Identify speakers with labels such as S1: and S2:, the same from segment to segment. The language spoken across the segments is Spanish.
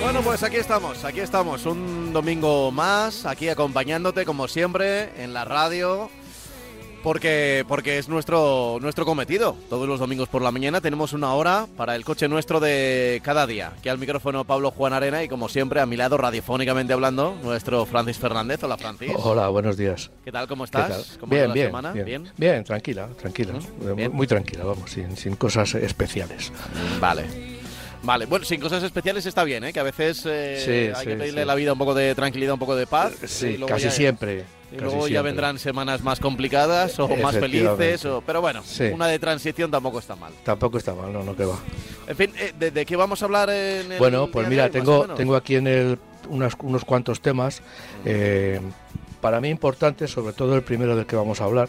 S1: Bueno, pues aquí estamos, aquí estamos, un domingo más, aquí acompañándote como siempre en la radio, porque, porque es nuestro, nuestro cometido. Todos los domingos por la mañana tenemos una hora para el coche nuestro de cada día. Aquí al micrófono Pablo Juan Arena y como siempre a mi lado, radiofónicamente hablando, nuestro Francis Fernández. Hola Francis.
S2: Hola, buenos días.
S1: ¿Qué tal? ¿Cómo
S2: ¿Qué
S1: estás?
S2: tal?
S1: ¿Cómo
S2: Bien,
S1: la
S2: bien,
S1: semana?
S2: bien, bien, tranquila, tranquila. Muy-
S1: Bien.
S2: Muy tranquila, vamos, sin, sin cosas especiales.
S1: Vale. Vale, bueno, sin cosas especiales está bien, ¿eh? Que a veces eh,
S2: Sí,
S1: hay
S2: sí,
S1: que pedirle
S2: sí.
S1: la vida un poco de tranquilidad, un poco de paz.
S2: Sí, casi
S1: ya-
S2: siempre.
S1: Y
S2: casi
S1: luego ya
S2: siempre.
S1: vendrán semanas más complicadas o más felices, o, pero bueno,
S2: Sí.
S1: una de transición tampoco está mal.
S2: Tampoco está mal, no, no que va.
S1: En fin, eh, ¿de, de qué vamos a hablar en el
S2: Bueno, pues mira, tengo, tengo aquí en el unas- unos cuantos temas. eh, para mí importantes, sobre todo el primero del que vamos a hablar.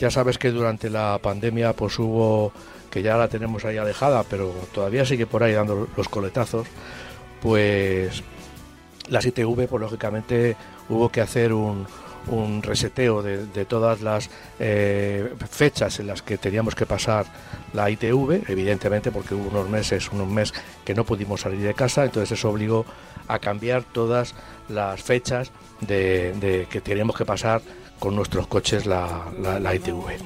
S2: Ya sabes que durante la pandemia pues hubo, que ya la tenemos ahí alejada, pero todavía sigue por ahí dando los coletazos, pues las ITV, pues lógicamente hubo que hacer un, un reseteo de, todas las eh, fechas en las que teníamos que pasar la ITV, evidentemente porque hubo unos meses, unos meses que no pudimos salir de casa, entonces eso obligó a cambiar todas las fechas de, que teníamos que pasar con nuestros coches la, ITV.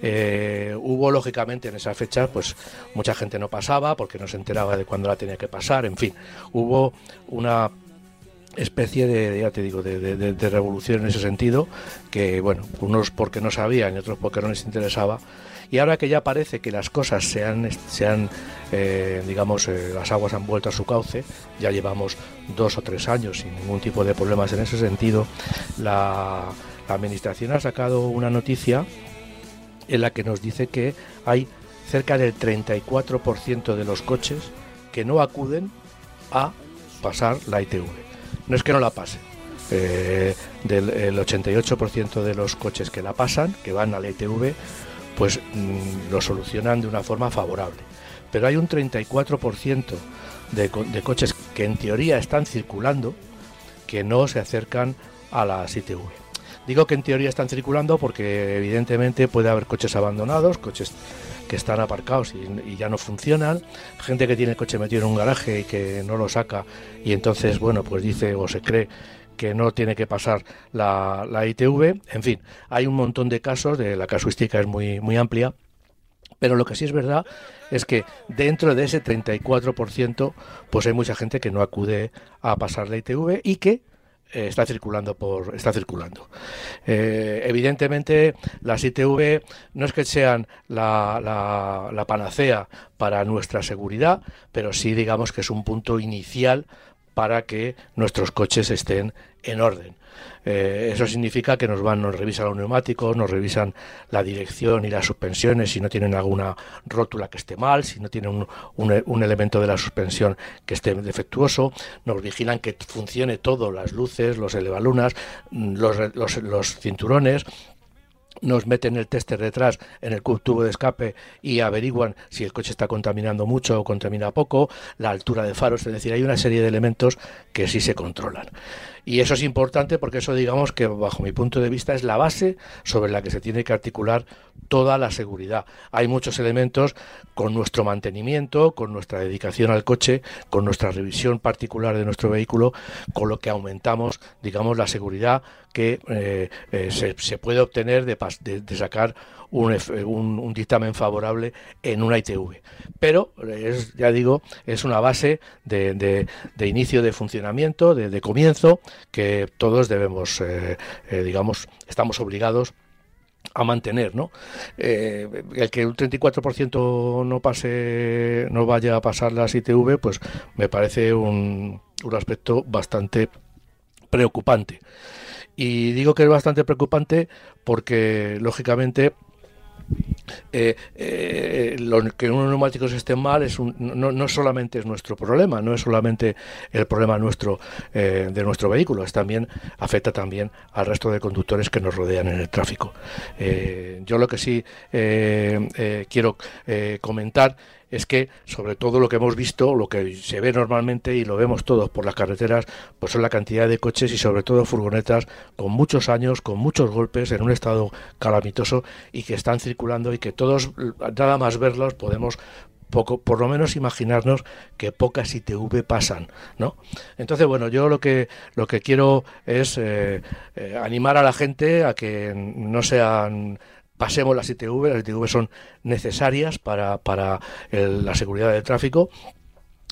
S2: Eh, hubo lógicamente en esas fechas pues mucha gente no pasaba porque no se enteraba de cuándo la tenía que pasar, en fin, hubo una especie de, ya te digo, de, revolución en ese sentido, que bueno, unos porque no sabían y otros porque no les interesaba. Y ahora que ya parece que las cosas se han, se han, eh, digamos, eh, las aguas han vuelto a su cauce, ya llevamos dos o tres años sin ningún tipo de problemas en ese sentido, la Administración ha sacado una noticia en la que nos dice que hay cerca del 34% de los coches que no acuden a pasar la ITV. No es que no la pasen. eh, el 88% de los coches que la pasan, que van a la ITV, pues mm, lo solucionan de una forma favorable. Pero hay un 34% de, de coches que en teoría están circulando que no se acercan a las ITV. Digo que en teoría están circulando porque evidentemente puede haber coches abandonados, coches que están aparcados y, y ya no funcionan, gente que tiene el coche metido en un garaje y que no lo saca y entonces, bueno, pues dice o se cree que no tiene que pasar la, ITV, en fin, hay un montón de casos, de la casuística es muy, muy amplia, pero lo que sí es verdad es que dentro de ese 34%, pues hay mucha gente que no acude a pasar la ITV y que eh, está circulando por está circulando. Eh, evidentemente, las ITV no es que sean la, la- la panacea para nuestra seguridad, pero sí digamos que es un punto inicial para que nuestros coches estén en orden. Eh, eso significa que nos van, nos revisan los neumáticos, nos revisan la dirección y las suspensiones si no tienen alguna rótula que esté mal, si no tienen un, un- elemento de la suspensión que esté defectuoso, nos vigilan que funcione todo, las luces, los elevalunas, mm, los, los, los cinturones, nos meten el tester detrás en el tubo de escape y averiguan si el coche está contaminando mucho o contamina poco, la altura de faros, es decir, hay una serie de elementos que sí se controlan. Y eso es importante porque eso digamos que bajo mi punto de vista es la base sobre la que se tiene que articular toda la seguridad. Hay muchos elementos con nuestro mantenimiento, con nuestra dedicación al coche, con nuestra revisión particular de nuestro vehículo, con lo que aumentamos, digamos, la seguridad que eh, eh, se, puede obtener de sacar un, un- un dictamen favorable en una ITV. Pero, es, ya digo, es una base de, de- inicio de funcionamiento, de, de comienzo, que todos debemos, eh, eh, digamos, estamos obligados a mantener, ¿no? Eh, el que un 34% no pase, no vaya a pasar las ITV, pues me parece un, un aspecto bastante preocupante. Y digo que es bastante preocupante porque, lógicamente, Thank you. Eh, eh, lo, que unos neumáticos estén mal es no, no, solamente es nuestro problema, no es solamente el problema nuestro eh, de nuestro vehículo, es también afecta también al resto de conductores que nos rodean en el tráfico. yo lo que sí quiero comentar es que sobre todo lo que hemos visto, lo que se ve normalmente y lo vemos todos por las carreteras, pues son la cantidad de coches y sobre todo furgonetas con muchos años, con muchos golpes, en un estado calamitoso y que están circulando que todos, nada más verlos, podemos poco, por lo menos imaginarnos que pocas ITV pasan, ¿no? Entonces, bueno, yo lo que lo que quiero es eh, eh, animar a la gente a que no sean pasemos las ITV, las ITV son necesarias para, para la seguridad del tráfico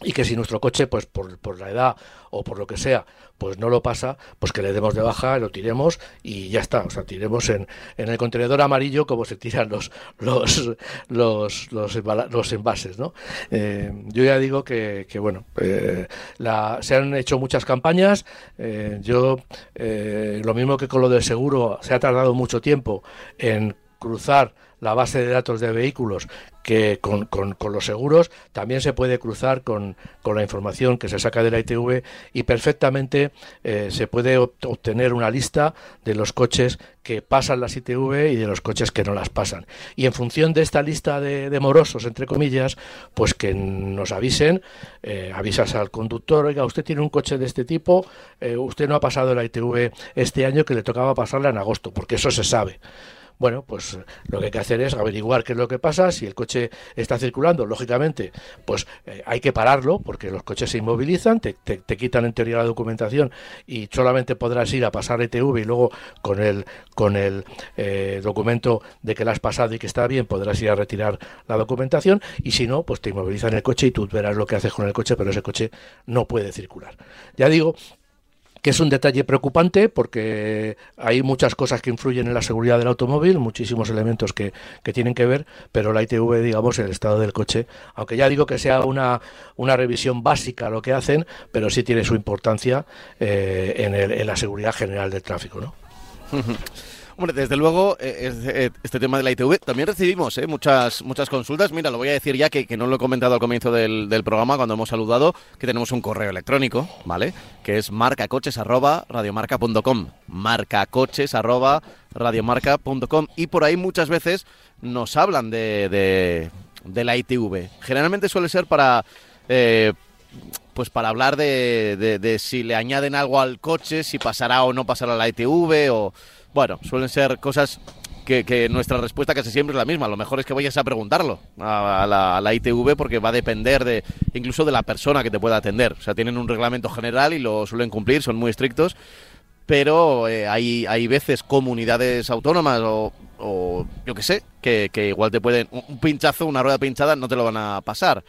S2: y que si nuestro coche, pues por, por, la edad o por lo que sea, pues no lo pasa, pues que le demos de baja, lo tiremos y ya está. O sea, tiremos en, en el contenedor amarillo como se tiran los los los, los, envases, ¿no? Eh, yo ya digo que, que bueno, eh, la, se han hecho muchas campañas. Eh, yo, lo mismo que con lo del seguro, se ha tardado mucho tiempo en cruzar la base de datos de vehículos que con, con, los seguros también se puede cruzar con, con, la información que se saca de la ITV y perfectamente eh, se puede obtener una lista de los coches que pasan las ITV y de los coches que no las pasan. Y en función de esta lista de, morosos, entre comillas, pues que nos avisen, eh, avisas al conductor, oiga, usted tiene un coche de este tipo, eh, usted no ha pasado la ITV este año que le tocaba pasarla en agosto, porque eso se sabe. Bueno, pues lo que hay que hacer es averiguar qué es lo que pasa, si el coche está circulando, lógicamente, pues eh, hay que pararlo, porque los coches se inmovilizan, te, quitan en teoría la documentación y solamente podrás ir a pasar ETV y luego con el, con el eh, documento de que la has pasado y que está bien, podrás ir a retirar la documentación y si no, pues te inmovilizan el coche y tú verás lo que haces con el coche, pero ese coche no puede circular. Ya digo que es un detalle preocupante porque hay muchas cosas que influyen en la seguridad del automóvil, muchísimos elementos que, que, tienen que ver, pero la ITV, digamos, el estado del coche, aunque ya digo que sea una, una revisión básica lo que hacen, pero sí tiene su importancia eh, en, el, en la seguridad general del tráfico, ¿no?
S1: Hombre, desde luego, eh, eh, este tema de la ITV, también recibimos eh, muchas muchas consultas. Mira, lo voy a decir ya que, no lo he comentado al comienzo del, programa cuando hemos saludado, que tenemos un correo electrónico, ¿vale? Que es marcacoches.radiomarca.com. Marcacoches.radiomarca.com. Y por ahí muchas veces nos hablan de, de, la ITV. Generalmente suele ser para... pues para hablar de, de, si le añaden algo al coche, si pasará o no pasará la ITV o bueno, suelen ser cosas que, nuestra respuesta casi siempre es la misma. Lo mejor es que vayas a preguntarlo a, la, ITV porque va a depender de incluso de la persona que te pueda atender. O sea, tienen un reglamento general y lo suelen cumplir, son muy estrictos. Pero eh, hay, hay veces comunidades autónomas o, yo qué sé, que, que igual te pueden... Un pinchazo, una rueda pinchada no te lo van a pasar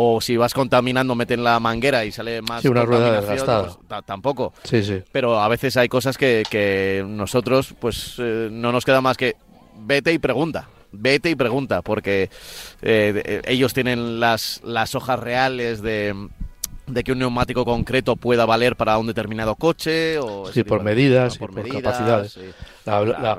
S1: o si vas contaminando meten la manguera y sale más
S2: sí, una rueda desgastada.
S1: pues, tampoco.
S2: Sí sí.
S1: Pero a veces hay cosas que, que nosotros pues eh, no nos queda más que vete y pregunta vete y pregunta porque eh, ellos tienen las las hojas reales de de que un neumático concreto pueda valer para un determinado coche o
S2: sí, por medidas, por, medidas, capacidades. la, la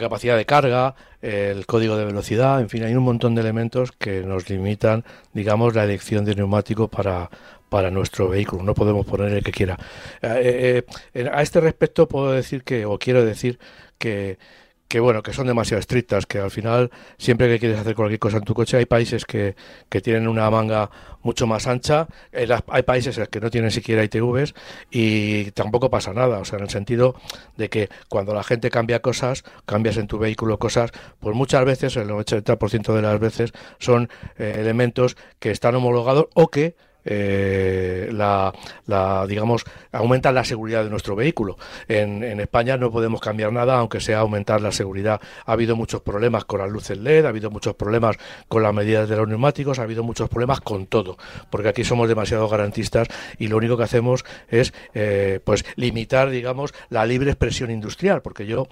S2: capacidad de carga, el código de velocidad, en fin, hay un montón de elementos que nos limitan, digamos, la elección de neumático para, para nuestro vehículo. No podemos poner el que quiera. Eh, eh, a este respecto puedo decir que, o quiero decir que que bueno, que son demasiado estrictas, que al final siempre que quieres hacer cualquier cosa en tu coche hay países que, que tienen una manga mucho más ancha, hay países que no tienen siquiera ITVs y tampoco pasa nada, o sea, en el sentido de que cuando la gente cambia cosas, cambias en tu vehículo cosas, pues muchas veces, el 80% de las veces son eh, elementos que están homologados o que eh, la, digamos, aumentan la seguridad de nuestro vehículo. En, en, España no podemos cambiar nada, aunque sea aumentar la seguridad. Ha habido muchos problemas con las luces LED, ha habido muchos problemas con las medidas de los neumáticos, ha habido muchos problemas con todo, porque aquí somos demasiado garantistas y lo único que hacemos es, eh, pues, limitar, digamos, la libre expresión industrial, porque yo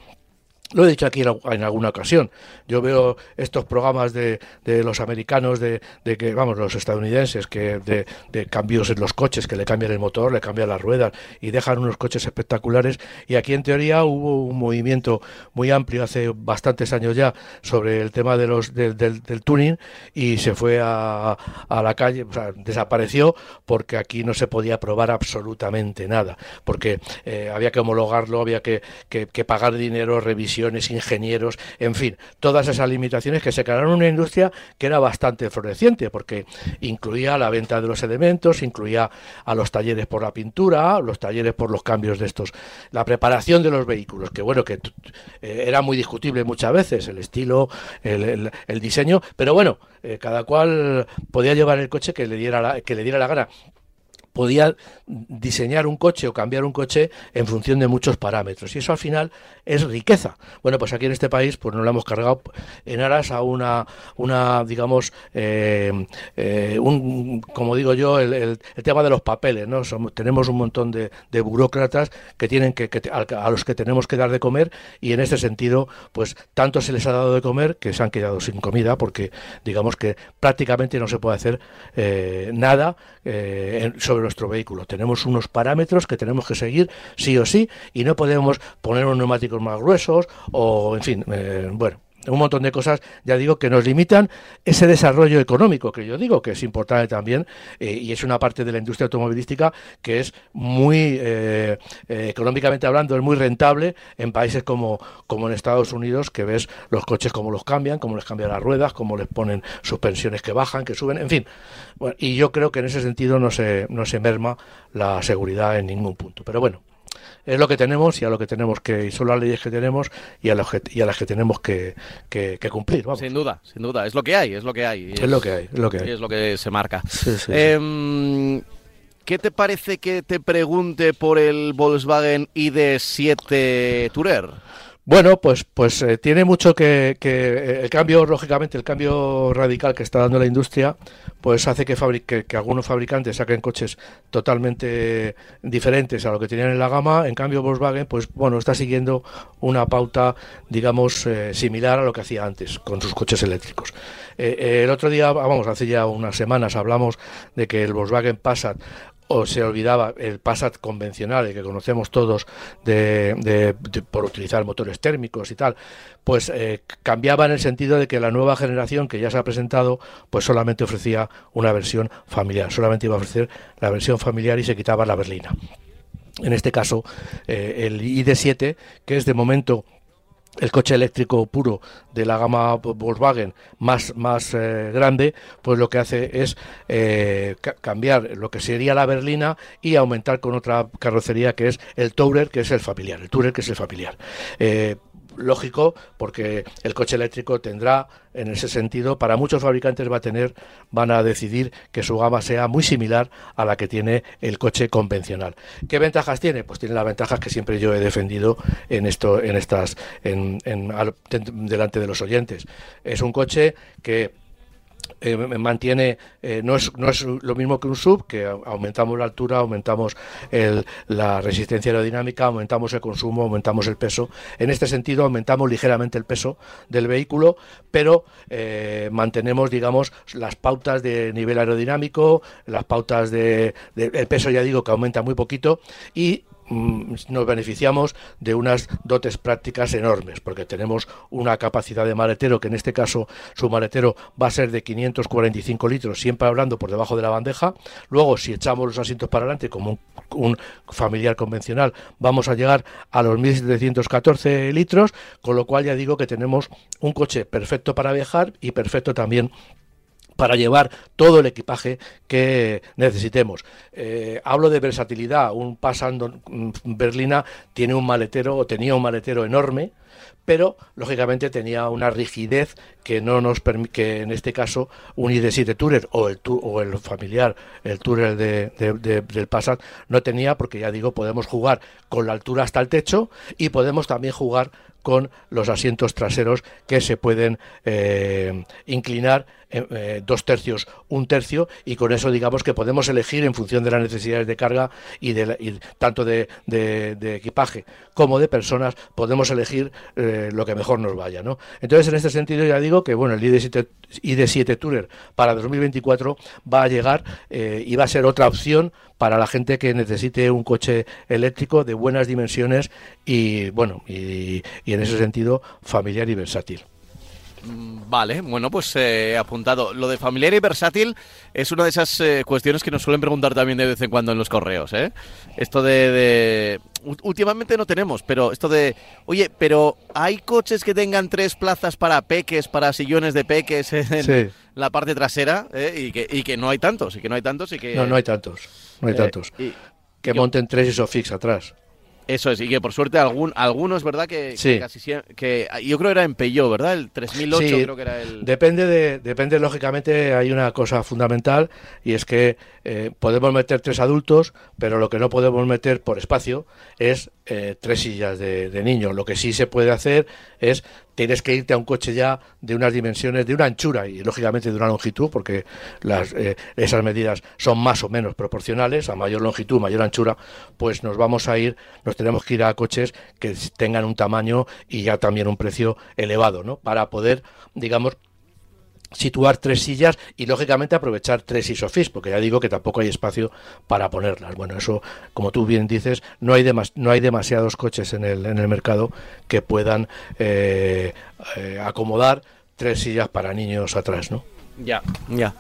S2: Lo he dicho aquí en alguna ocasión. Yo veo estos programas de, de los americanos, de, de, que, vamos, los estadounidenses, que de, cambios en los coches, que le cambian el motor, le cambian las ruedas y dejan unos coches espectaculares. Y aquí en teoría hubo un movimiento muy amplio hace bastantes años ya sobre el tema de los del, del, tuning y se fue a, a la calle, desapareció porque aquí no se podía probar absolutamente nada, porque eh, había que homologarlo, había que, que, pagar dinero, ingenieros, en fin, todas esas limitaciones que se crearon una industria que era bastante floreciente, porque incluía la venta de los elementos, incluía a los talleres por la pintura, los talleres por los cambios de estos, la preparación de los vehículos, que bueno, que eh, era muy discutible muchas veces, el estilo, el, el, diseño, pero bueno, eh, cada cual podía llevar el coche que le diera la, que le diera la gana podía diseñar un coche o cambiar un coche en función de muchos parámetros y eso al final es riqueza. Bueno, pues aquí en este país pues nos lo hemos cargado en aras a una, una digamos, eh, eh, un, como digo yo, el, tema de los papeles, ¿no? Tenemos un montón de, de, burócratas que tienen que, que a, los que tenemos que dar de comer y en este sentido, pues tanto se les ha dado de comer que se han quedado sin comida porque digamos que prácticamente no se puede hacer eh, nada sobre nuestro vehículo. Tenemos unos parámetros que tenemos que seguir sí o sí y no podemos poner unos neumáticos más gruesos o, en fin, eh, bueno, un montón de cosas, ya digo, que nos limitan ese desarrollo económico, que yo digo que es importante también, eh, y es una parte de la industria automovilística que es muy, eh, eh, económicamente hablando, es muy rentable en países como, como en Estados Unidos, que ves los coches como los cambian, cómo les cambian las ruedas, cómo les ponen suspensiones que bajan, que suben, en fin. Bueno, y yo creo que en ese sentido no se, no se merma la seguridad en ningún punto. Pero bueno, es lo que tenemos y a lo que tenemos que, y son las leyes que tenemos y a, los que, y a las que tenemos que, que, que cumplir. Vamos.
S1: Sin duda, sin duda, es lo que hay, es lo que hay.
S2: Es, es, lo que hay, es lo que hay.
S1: es lo que se marca.
S2: Sí, sí,
S1: eh, ¿Qué te parece que te pregunte por el Volkswagen ID7 Tourer?
S2: Bueno, pues, pues eh, tiene mucho que, que, el cambio, lógicamente, el cambio radical que está dando la industria, pues hace que, que, algunos fabricantes saquen coches totalmente diferentes a lo que tenían en la gama. En cambio, Volkswagen, pues bueno, está siguiendo una pauta, digamos, eh, similar a lo que hacía antes con sus coches eléctricos. Eh, el otro día, vamos, hace ya unas semanas hablamos de que el Volkswagen Passat o se olvidaba el Passat convencional, el que conocemos todos de, de, por utilizar motores térmicos y tal, pues eh, cambiaba en el sentido de que la nueva generación que ya se ha presentado, pues solamente ofrecía una versión familiar, solamente iba a ofrecer la versión familiar y se quitaba la berlina. En este caso, eh, el ID7, que es de momento el coche eléctrico puro de la gama Volkswagen más, más eh, grande, pues lo que hace es eh, cambiar lo que sería la berlina y aumentar con otra carrocería que es el Tourer, que es el familiar, el Tourer que es el familiar. Eh, lógico porque el coche eléctrico tendrá en ese sentido para muchos fabricantes va a tener van a decidir que su gama sea muy similar a la que tiene el coche convencional. Qué ventajas tiene pues tiene las ventajas que siempre yo he defendido en esto en estas en, en, delante de los oyentes. Es un coche que eh, mantiene, eh, no, es, no es lo mismo que un sub, que aumentamos la altura, aumentamos la resistencia aerodinámica, aumentamos el consumo, aumentamos el peso. En este sentido, aumentamos ligeramente el peso del vehículo, pero eh, mantenemos, digamos, las pautas de nivel aerodinámico, las pautas de, el peso, ya digo, que aumenta muy poquito, y nos beneficiamos de unas dotes prácticas enormes, porque tenemos una capacidad de maletero, que en este caso su maletero va a ser de 545 litros, siempre hablando por debajo de la bandeja. Luego, si echamos los asientos para adelante, como un, un familiar convencional, vamos a llegar a los 1714 litros, con lo cual ya digo que tenemos un coche perfecto para viajar y perfecto también para llevar todo el equipaje que necesitemos. Eh, hablo de versatilidad. Un pasando Berlina tiene un maletero o tenía un maletero enorme, pero lógicamente tenía una rigidez que no nos que en este caso un ID7 Tourer o el o el familiar el Tourer de, del Passat no tenía porque ya digo podemos jugar con la altura hasta el techo y podemos también jugar con los asientos traseros que se pueden eh, inclinar eh, dos tercios, un tercio, y con eso digamos que podemos elegir en función de las necesidades de carga y, de, tanto de, equipaje como de personas, podemos elegir eh, lo que mejor nos vaya. ¿no? Entonces, en este sentido ya digo que bueno, el ID7, ID7 Tourer para 2024 va a llegar eh, y va a ser otra opción para la gente que necesite un coche eléctrico de buenas dimensiones y bueno y en ese sentido familiar y versátil.
S1: Mm, vale, bueno, pues eh, apuntado. Lo de familiar y versátil es una de esas eh, cuestiones que nos suelen preguntar también de vez en cuando en los correos, ¿eh? Esto de, Últimamente no tenemos, pero esto de... Oye, pero ¿hay coches que tengan tres plazas para peques, para sillones de peques en la parte trasera? ¿eh? Y, que, y que no hay tantos, y que no hay tantos y que...
S2: No, no hay tantos, no hay tantos. que monten tres ISOFIX atrás.
S1: Eso es, y que por suerte algún, algunos, ¿verdad? Que, casi que yo creo que era en Peugeot, ¿verdad? El 3008 creo que era el...
S2: Depende, de, depende, lógicamente, hay una cosa fundamental y es que eh, podemos meter tres adultos, pero lo que no podemos meter por espacio es eh, tres sillas de, niños. Lo que sí se puede hacer es tienes que irte a un coche ya de unas dimensiones, de una anchura y lógicamente de una longitud, porque las, eh, esas medidas son más o menos proporcionales, a mayor longitud, mayor anchura, pues nos vamos a ir, nos tenemos que ir a coches que tengan un tamaño y ya también un precio elevado, ¿no? Para poder, digamos, situar tres sillas y lógicamente aprovechar tres isofix, porque ya digo que tampoco hay espacio para ponerlas. Bueno, eso, como tú bien dices, no hay, no hay demasiados coches en el, en el mercado que puedan eh, eh, acomodar tres sillas para niños atrás, ¿no?
S1: Ya, ya.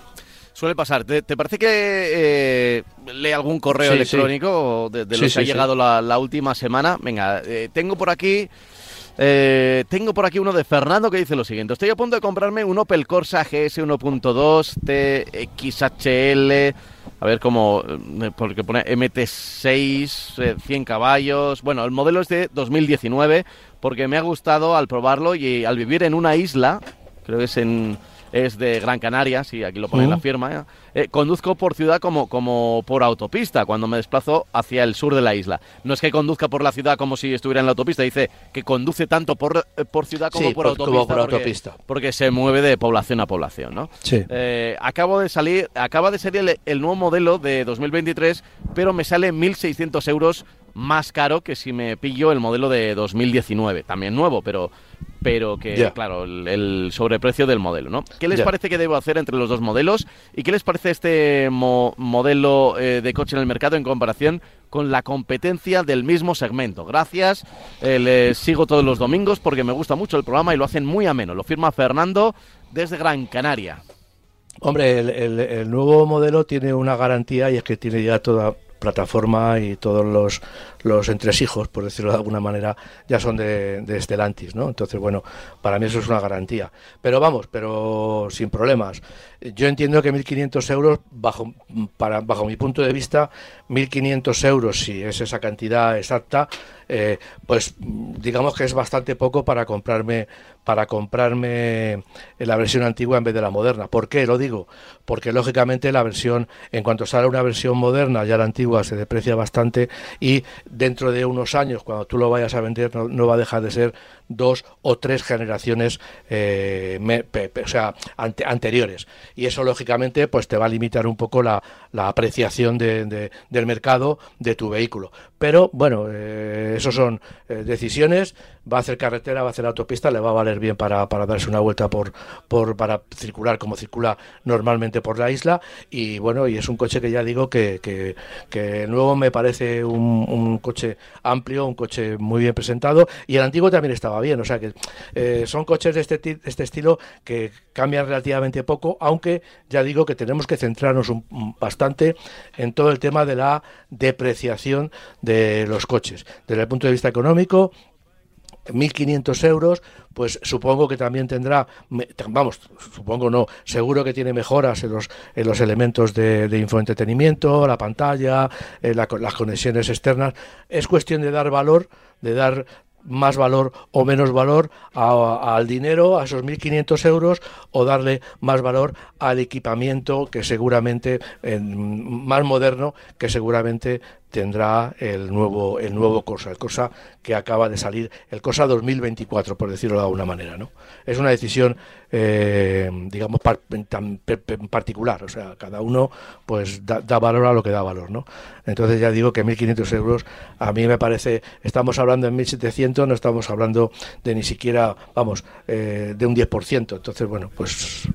S1: Suele pasar. ¿Te, parece que eh, lee algún correo electrónico de, los que ha llegado la, la, última semana? Venga, tengo por aquí eh, tengo por aquí uno de Fernando que dice lo siguiente. Estoy a punto de comprarme un Opel Corsa GS 1.2 TXHL. A ver cómo... Eh, porque pone MT6, 100 eh, caballos. Bueno, el modelo es de 2019 porque me ha gustado al probarlo y al vivir en una isla, creo que es en es de Gran Canaria, sí, aquí lo pone en la firma. ¿eh? Eh, conduzco por ciudad como, como por autopista cuando me desplazo hacia el sur de la isla. No es que conduzca por la ciudad como si estuviera en la autopista, dice que conduce tanto por, eh, por ciudad como, por, autopista, porque, se mueve de población a población, ¿no?
S2: Sí.
S1: acabo de salir, acaba de salir el, el, nuevo modelo de 2023, pero me sale 1.600 euros más caro que si me pillo el modelo de 2019, también nuevo, pero pero que, claro, el, sobreprecio del modelo, ¿no? ¿Qué les parece que debo hacer entre los dos modelos? ¿Y qué les parece este modelo eh, de coche en el mercado en comparación con la competencia del mismo segmento? Gracias, eh, les sigo todos los domingos porque me gusta mucho el programa y lo hacen muy ameno. Lo firma Fernando desde Gran Canaria.
S2: Hombre, el, nuevo modelo tiene una garantía y es que tiene ya toda plataforma y todos los, los entresijos, por decirlo de alguna manera, ya son de, de Stellantis, ¿no? Entonces, bueno, para mí eso es una garantía. Pero vamos, pero sin problemas. Yo entiendo que 1.500 euros, bajo, para, bajo mi punto de vista, 1.500 euros, si es esa cantidad exacta, eh, pues digamos que es bastante poco para comprarme para comprarme la versión antigua en vez de la moderna. ¿Por qué lo digo? Porque lógicamente la versión, en cuanto sale una versión moderna, ya la antigua se deprecia bastante y dentro de unos años, cuando tú lo vayas a vender, no, va a dejar de ser dos o tres generaciones eh, o sea, anteriores. Y eso lógicamente pues te va a limitar un poco la, apreciación de, del mercado de tu vehículo. Pero bueno, eh, eso son eh, decisiones. Va a hacer carretera, va a hacer autopista, le va a valer bien para, para darse una vuelta por, por para circular como circula normalmente por la isla. Y bueno, y es un coche que ya digo que, que, que nuevo me parece un, un, coche amplio, un coche muy bien presentado. Y el antiguo también estaba bien. O sea que eh, son coches de este, este estilo que cambian relativamente poco, aunque ya digo que tenemos que centrarnos bastante en todo el tema de la depreciación de los coches. Desde el punto de vista económico, 1.500 euros, pues supongo que también tendrá, vamos, supongo no, seguro que tiene mejoras en los, en los elementos de, infoentretenimiento, la pantalla, eh, las conexiones externas. Es cuestión de dar valor, de dar más valor o menos valor al dinero, a esos 1.500 euros, o darle más valor al equipamiento que seguramente, más moderno, que seguramente tendrá el nuevo el nuevo Corsa, el Corsa que acaba de salir, el Corsa 2024, por decirlo de alguna manera, ¿no? Es una decisión, eh, digamos, particular, o sea, cada uno pues da, valor a lo que da valor, ¿no? Entonces ya digo que 1.500 euros a mí me parece, estamos hablando en 1.700, no estamos hablando de ni siquiera, vamos, eh, de un 10%, entonces, bueno, pues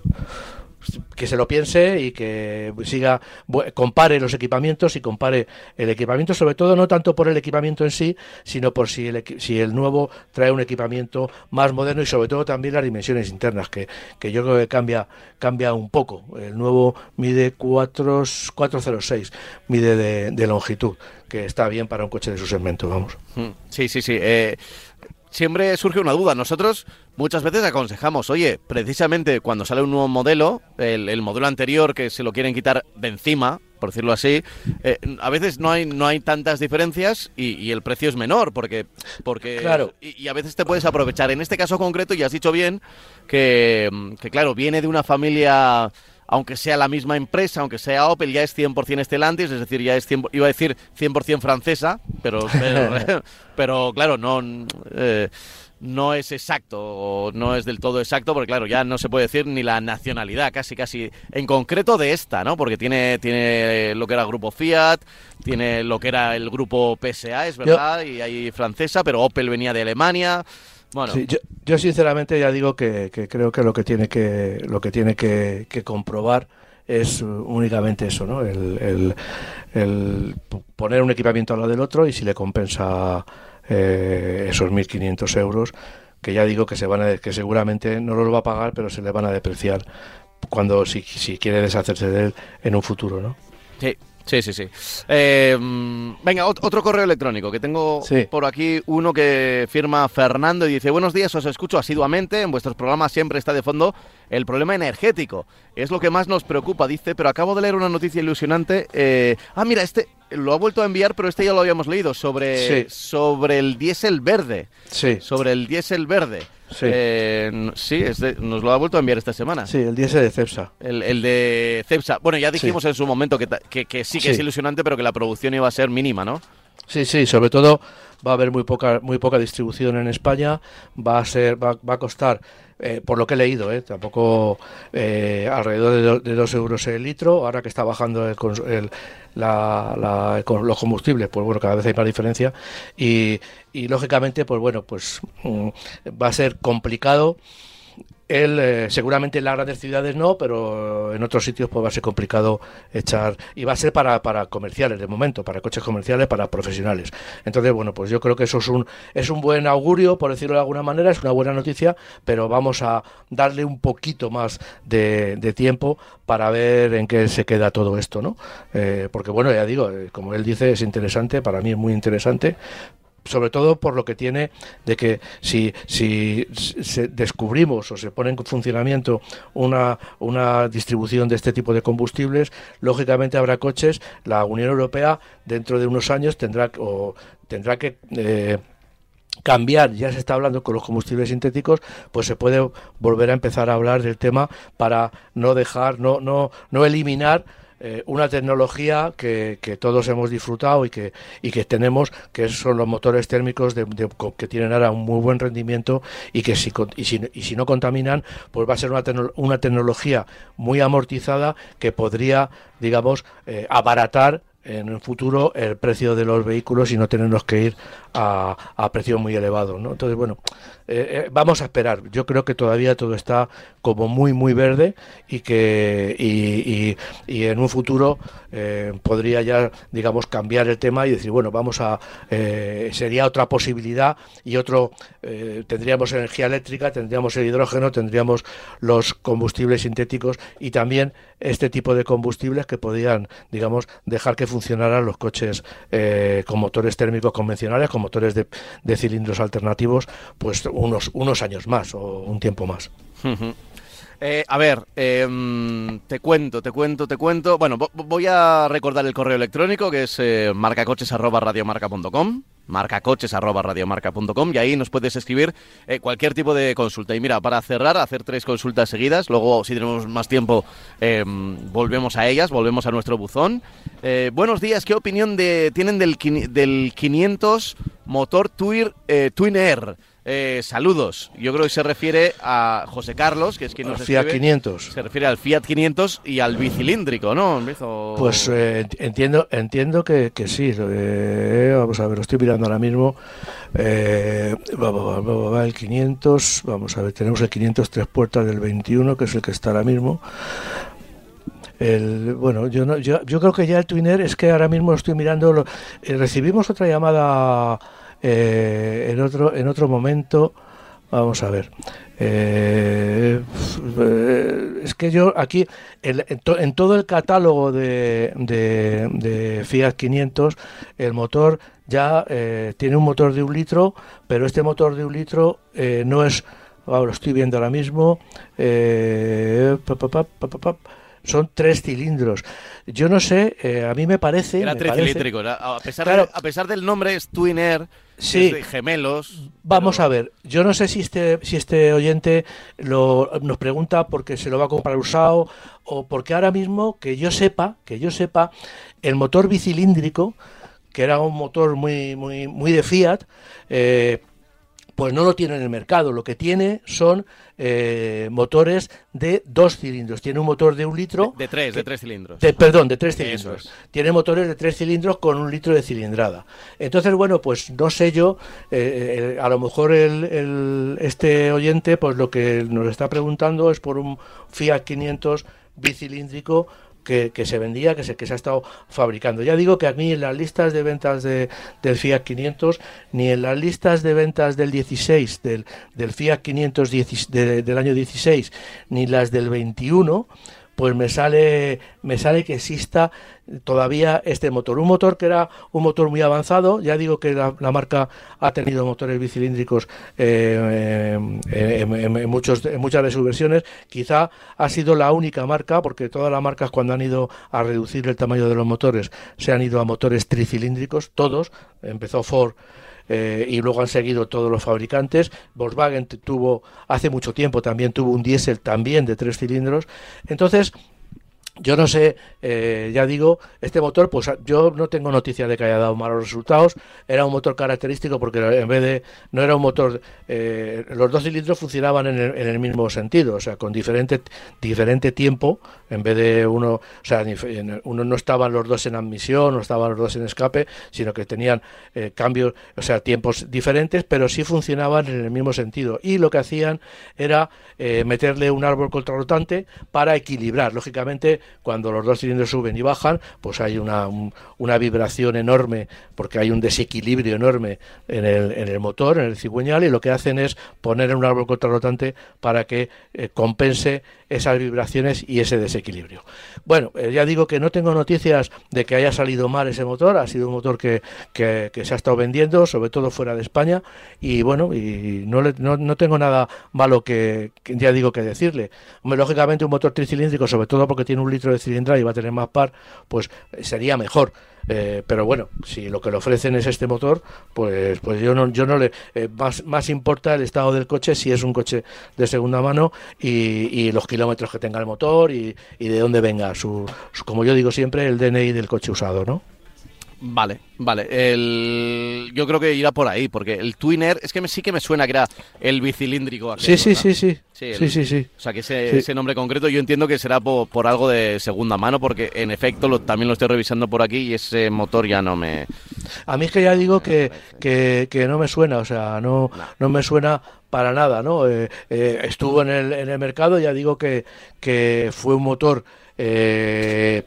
S2: que se lo piense y que siga compare los equipamientos y compare el equipamiento sobre todo no tanto por el equipamiento en sí sino por si el, si el nuevo trae un equipamiento más moderno y sobre todo también las dimensiones internas que, que yo creo que cambia cambia un poco. El nuevo mide 4, 406 mide de, de longitud que está bien para un coche de su segmento vamos.
S1: Mm, sí sí sí eh, siempre surge una duda. Nosotros muchas veces aconsejamos, oye, precisamente cuando sale un nuevo modelo, el, modelo anterior que se lo quieren quitar de encima, por decirlo así, eh, a veces no hay no hay tantas diferencias y, el precio es menor porque porque
S2: claro.
S1: y, a veces te puedes aprovechar. En este caso concreto ya has dicho bien que, que claro viene de una familia aunque sea la misma empresa, aunque sea Opel, ya es 100% Stellantis, es decir, ya es 100, iba a decir 100% francesa, pero, pero, claro, no, eh, no es exacto, no es del todo exacto, porque claro, ya no se puede decir ni la nacionalidad, casi, casi, en concreto de esta, ¿no? Porque tiene, tiene lo que era el grupo Fiat, tiene lo que era el grupo PSA, es verdad, y hay francesa, pero Opel venía de Alemania. Bueno.
S2: yo, sinceramente ya digo que, creo que lo que tiene que lo que tiene que, comprobar es únicamente eso, ¿no? El, poner un equipamiento al lado del otro y si le compensa eh, esos 1.500 euros, que ya digo que se van a, que seguramente no los va a pagar, pero se le van a depreciar cuando si, si quiere deshacerse de él en un futuro, ¿no?
S1: Sí, Sí, sí, sí. Eh, venga, otro correo electrónico que tengo por aquí, uno que firma Fernando y dice, buenos días, os escucho asiduamente, en vuestros programas siempre está de fondo el problema energético. Es lo que más nos preocupa, dice, pero acabo de leer una noticia ilusionante. Eh, ah, mira, este lo ha vuelto a enviar, pero este ya lo habíamos leído, sobre, sobre el diésel verde.
S2: Sí.
S1: Sobre el diésel verde.
S2: Sí,
S1: eh, sí nos lo ha vuelto a enviar esta semana.
S2: Sí, el diésel de Cepsa.
S1: El, de Cepsa. Bueno, ya dijimos en su momento que, que, sí que es ilusionante, pero que la producción iba a ser mínima, ¿no?
S2: Sí, sí, sobre todo va a haber muy poca muy poca distribución en España, va a ser va, va a costar eh, por lo que he leído, eh, tampoco eh, alrededor de, 2 euros el litro, ahora que está bajando el, los combustibles, pues bueno, cada vez hay más diferencia. Y, y lógicamente, pues bueno, pues mm, va a ser complicado él eh, seguramente en las grandes ciudades no, pero en otros sitios pues va a ser complicado echar y va a ser para, para comerciales de momento, para coches comerciales, para profesionales. Entonces, bueno, pues yo creo que eso es un es un buen augurio, por decirlo de alguna manera, es una buena noticia, pero vamos a darle un poquito más de, tiempo para ver en qué se queda todo esto, ¿no? Eh, porque bueno, ya digo, eh, como él dice, es interesante, para mí es muy interesante, sobre todo por lo que tiene de que si, si descubrimos o se pone en funcionamiento una, una distribución de este tipo de combustibles, lógicamente habrá coches, la Unión Europea dentro de unos años tendrá, o tendrá que... Eh, cambiar, ya se está hablando con los combustibles sintéticos, pues se puede volver a empezar a hablar del tema para no dejar, no, no, no eliminar eh, una tecnología que, todos hemos disfrutado y que, y que tenemos, que son los motores térmicos de, que tienen ahora un muy buen rendimiento y que si, y si, y si no contaminan, pues va a ser una, una tecnología muy amortizada que podría, digamos, eh, abaratar en el futuro el precio de los vehículos y no tenernos que ir a, a precio muy elevado ¿no? Entonces, bueno, eh, eh, vamos a esperar. Yo creo que todavía todo está como muy, muy verde y que y, y, en un futuro eh, podría ya, digamos, cambiar el tema y decir, bueno, vamos a... sería otra posibilidad y otro... tendríamos energía eléctrica, tendríamos el hidrógeno, tendríamos los combustibles sintéticos y también este tipo de combustibles que podrían, digamos, dejar que funcionaran los coches con motores térmicos convencionales, con motores de, de cilindros alternativos, pues unos, unos años más o un tiempo más.
S1: Eh, a ver, em, te cuento, te cuento, te cuento. Bueno, voy a recordar el correo electrónico que es eh, marcacoches.radiomarca.com marcacoches.radiomarca.com y ahí nos puedes escribir eh, cualquier tipo de consulta. Y mira, para cerrar, hacer tres consultas seguidas, luego si tenemos más tiempo em, volvemos a ellas, volvemos a nuestro buzón. buenos días, ¿qué opinión tienen del, del 500 motor Twin, Twin Air? Eh, saludos. Yo creo que se refiere a José Carlos, que es quien nos
S2: Fiat 500.
S1: Se refiere al Fiat 500 y al bicilíndrico, ¿no?
S2: Pues eh, entiendo, entiendo que, sí. Eh, vamos a ver, lo estoy mirando ahora mismo. va, el 500. Vamos a ver, tenemos el 500 tres puertas del 21, que es el que está ahora mismo. El, bueno, yo, no, yo, yo creo que ya el Twinner es que ahora mismo estoy mirando. recibimos otra llamada eh, en, otro, en otro momento, vamos a ver. Eh, es que yo aquí, en, todo el catálogo de, de, Fiat 500, el motor ya eh, tiene un motor de un litro, pero este motor de un litro no es, lo estoy viendo ahora mismo, son tres cilindros. Yo no sé, a mí me parece...
S1: Era a, pesar a pesar del nombre es Twin Air,
S2: sí.
S1: gemelos.
S2: Vamos a ver, yo no sé si este, si este oyente lo, nos pregunta porque se lo va a comprar usado o porque ahora mismo, que yo sepa, que yo sepa, el motor bicilíndrico, que era un motor muy, muy, muy de Fiat, eh, pues no lo tiene en el mercado. Lo que tiene son eh, motores de dos cilindros. Tiene un motor de un litro.
S1: De, tres, de tres cilindros.
S2: perdón, de tres cilindros. Tiene motores de tres cilindros con un litro de cilindrada. Entonces, bueno, pues no sé yo, eh, a lo mejor el, este oyente, pues lo que nos está preguntando es por un Fiat 500 bicilíndrico que, se vendía, que se, que se ha estado fabricando. Ya digo que a mí en las listas de ventas de, del Fiat 500, ni en las listas de ventas del 16, del, del Fiat 500 del año 16, ni las del 21, pues me sale, me sale que exista todavía este motor. Un motor que era un motor muy avanzado, ya digo que la, marca ha tenido motores bicilíndricos eh, en, muchos, en muchas de sus versiones, quizá ha sido la única marca, porque todas las marcas cuando han ido a reducir el tamaño de los motores se han ido a motores tricilíndricos, todos, empezó Ford y luego han seguido todos los fabricantes. Volkswagen tuvo hace mucho tiempo también tuvo un diésel también de tres cilindros. Entonces, yo no sé, eh, ya digo, este motor, pues yo no tengo noticia de que haya dado malos resultados. Era un motor característico porque en vez de, no era un motor, eh, los dos cilindros funcionaban en el, en el, mismo sentido, o sea, con diferente, diferente tiempo, en vez de uno, o sea, uno no estaban los dos en admisión, no estaban los dos en escape, sino que tenían eh, cambios, o sea, tiempos diferentes, pero sí funcionaban en el mismo sentido. Y lo que hacían era meterle un árbol contrarrotante para equilibrar, lógicamente cuando los dos cilindros suben y bajan, pues hay una, una vibración enorme, porque hay un desequilibrio enorme en el, en el motor, en el cigüeñal, y lo que hacen es poner un árbol contrarrotante para que eh, compense esas vibraciones y ese desequilibrio. Bueno, eh, ya digo que no tengo noticias de que haya salido mal ese motor, ha sido un motor que, que, se ha estado vendiendo, sobre todo fuera de España, y bueno, y no, no, no tengo nada malo que, ya digo que decirle. lógicamente un motor tricilíndrico, sobre todo porque tiene un litro de cilindrada y va a tener más par, pues sería mejor. Eh, pero bueno, si lo que le ofrecen es este motor, pues, pues yo no, yo no le eh, más, más importa el estado del coche si es un coche de segunda mano y, los kilómetros que tenga el motor y, y de dónde venga su, como yo digo siempre, el DNI del coche usado, ¿no?
S1: Vale, vale. El... Yo creo que irá por ahí, porque el Twinner, es que sí que me suena que era el bicilíndrico.
S2: sí, sí, sí, sí, sí. Sí, sí,
S1: O sea, que ese, nombre concreto yo entiendo que será por, algo de segunda mano, porque en efecto lo, también lo estoy revisando por aquí y ese motor ya no me...
S2: A mí es que ya digo que, que, no me suena, o sea, no, no me suena para nada, ¿no? Eh, eh, estuvo en el, en el mercado, ya digo que, que fue un motor... Eh,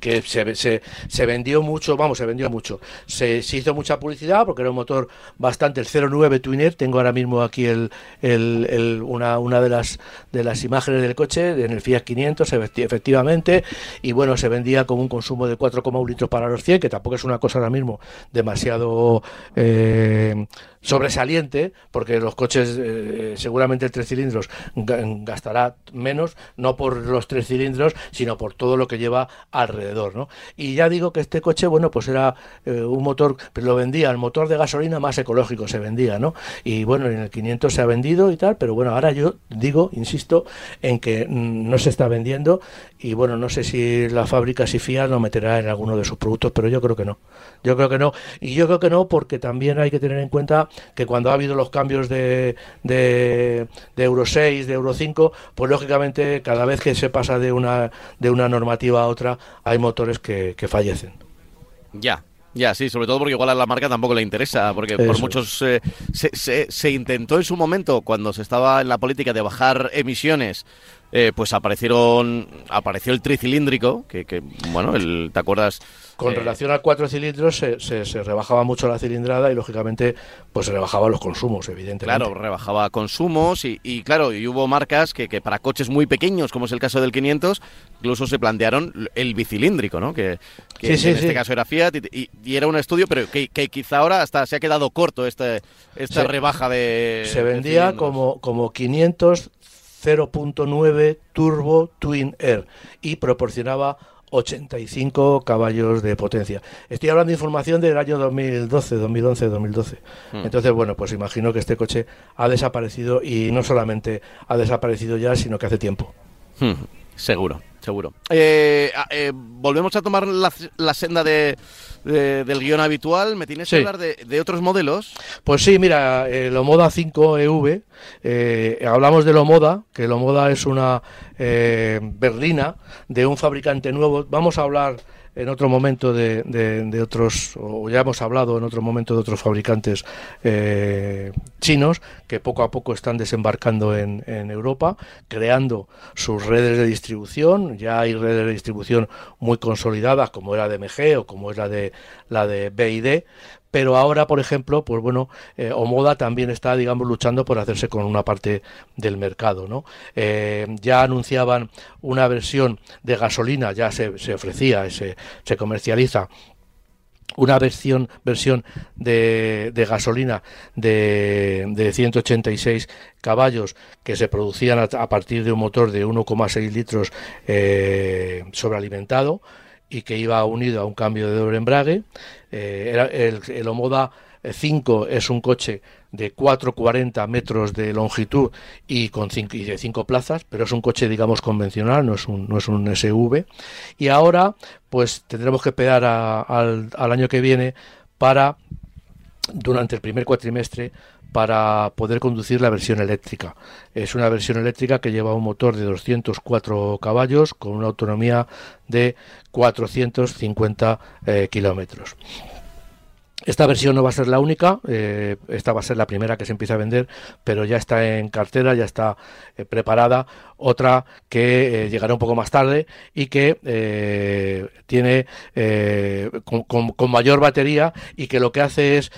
S2: que se, se, se, vendió mucho, vamos, se vendió mucho. Se, hizo mucha publicidad porque era un motor bastante, el 09 Twinner, tengo ahora mismo aquí el, el, el, una, una de, las, de las imágenes del coche, en el Fiat 500, efectivamente, y bueno, se vendía con un consumo de 4,1 litros para los 100, que tampoco es una cosa ahora mismo demasiado... Eh, sobresaliente, porque los coches, eh, seguramente tres cilindros gastará menos, no por los tres cilindros, sino por todo lo que lleva alrededor, ¿no? Y ya digo que este coche, bueno, pues era eh, un motor, lo vendía, el motor de gasolina más ecológico se vendía, ¿no? Y bueno, en el 500 se ha vendido y tal, pero bueno, ahora yo digo, insisto, en que mm, no se está vendiendo y bueno, no sé si la fábrica si Fiat lo meterá en alguno de sus productos, pero yo creo que no. Yo creo que no. Y yo creo que no porque también hay que tener en cuenta que cuando ha habido los cambios de, de, Euro 6, de Euro 5, pues lógicamente cada vez que se pasa de una, de una normativa a otra hay motores que, fallecen.
S1: Ya, ya, sí, sobre todo porque igual a la marca tampoco le interesa, porque por muchos eh, se, se, intentó en su momento, cuando se estaba en la política de bajar emisiones, eh, pues aparecieron apareció el tricilíndrico, que, que bueno, el, ¿te acuerdas?
S2: Con eh, relación a cuatro cilindros se, se, rebajaba mucho la cilindrada y lógicamente pues se rebajaban los consumos, evidentemente.
S1: Claro, rebajaba consumos y, y claro, y hubo marcas que, que, para coches muy pequeños, como es el caso del 500, incluso se plantearon el bicilíndrico, ¿no? Que, en este caso era Fiat y, era un estudio, pero que, quizá ahora hasta se ha quedado corto este, esta rebaja de...
S2: Se vendía como, como 500 0.9 Turbo Twin Air y proporcionaba 85 caballos de potencia. Estoy hablando de información del año 2012, 2011, 2012. Entonces, bueno, pues imagino que este coche ha desaparecido y no solamente ha desaparecido ya, sino que hace tiempo.
S1: Hmm. Seguro, seguro. Eh, eh, volvemos a tomar la senda de del guion habitual, ¿me tienes que hablar de, otros modelos?
S2: Pues sí, mira, el Omoda 5 EV, eh, hablamos del Omoda, que el Omoda es una eh, berlina de un fabricante nuevo. Vamos a hablar en otro momento de, otros, o ya hemos hablado en otro momento de otros fabricantes eh, chinos que poco a poco están desembarcando en, Europa, creando sus redes de distribución. Ya hay redes de distribución muy consolidadas, como era de MG o como es la de la de BID, pero ahora, por ejemplo, pues bueno, eh, Omoda también está, digamos, luchando por hacerse con una parte del mercado, ¿no? Eh, ya anunciaban una versión de gasolina, ya se, se ofrecía, se, se comercializa una versión versión de, de gasolina de, de, 186 caballos que se producían a, partir de un motor de 1,6 litros eh, sobrealimentado y que iba unido a un cambio de doble embrague. Eh, era el, el Omoda 5 es un coche de 4,40 metros de longitud y, con cinco, y de 5 plazas, pero es un coche, digamos, convencional, no es un, no es un SV. Y ahora, pues tendremos que esperar al, al año que viene para, durante el primer cuatrimestre, para poder conducir la versión eléctrica. Es una versión eléctrica que lleva un motor de 204 caballos con una autonomía de 450 eh, kilómetros. Esta versión no va a ser la única, eh, esta va a ser la primera que se empieza a vender, pero ya está en cartera, ya está eh, preparada otra que eh, llegará un poco más tarde y que tiene con, mayor batería y que lo que hace es,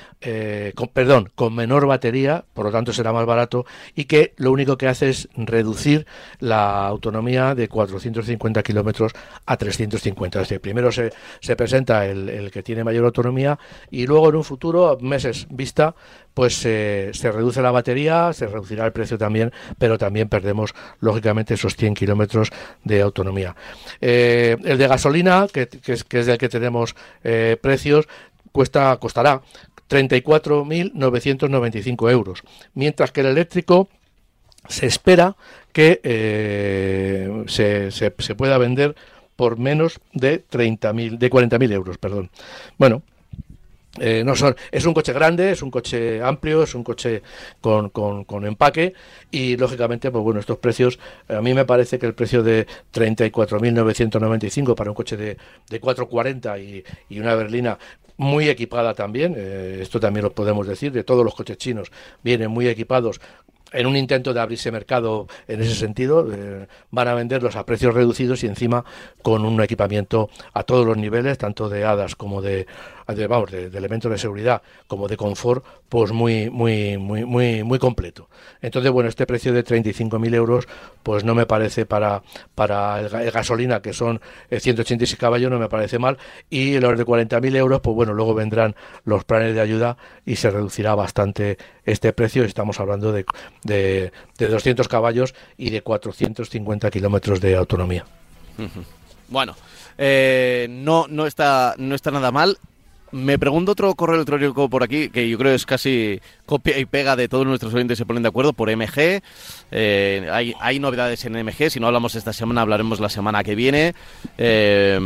S2: con, perdón, con menor batería, por lo tanto será más barato y que lo único que hace es reducir la autonomía de 450 kilómetros a 350. Es decir, primero se, se presenta el que tiene mayor autonomía y luego en un futuro, meses vista, pues se reduce la batería, se reducirá el precio también, pero también perdemos lógicamente esos 100 kilómetros de autonomía. Eh, el de gasolina, que, es, que, del que tenemos eh, precios, cuesta, costará 34.995 euros, mientras que el eléctrico se espera que eh, se, se, se, pueda vender por menos de 30.000, de 40.000 euros, perdón. Bueno, eh, no son, es un coche grande, es un coche amplio, es un coche con, con, empaque y lógicamente, pues bueno, estos precios, a mí me parece que el precio de 34.995 para un coche de, de 440 y, y una berlina muy equipada también, eh, esto también lo podemos decir, de todos los coches chinos vienen muy equipados en un intento de abrirse mercado en ese sentido, eh, van a venderlos a precios reducidos y encima con un equipamiento a todos los niveles, tanto de hadas como de, vamos, de, elementos de seguridad como de confort, pues muy, muy, muy, muy, muy completo. Entonces, bueno, este precio de 35.000 euros, pues no me parece para, para el, gasolina, que son 186 eh, caballos, no me parece mal, y los de 40.000 euros, pues bueno, luego vendrán los planes de ayuda y se reducirá bastante este precio. Estamos hablando de, de, de 200 caballos y de 450 kilómetros de autonomía.
S1: Bueno, eh, no, no, está, no está nada mal. Me pregunto otro correo electrónico por aquí, que yo creo es casi copia y pega de todos nuestros oyentes se ponen de acuerdo, por MG. Eh, hay, hay, novedades en MG, si no hablamos esta semana, hablaremos la semana que viene. Eh,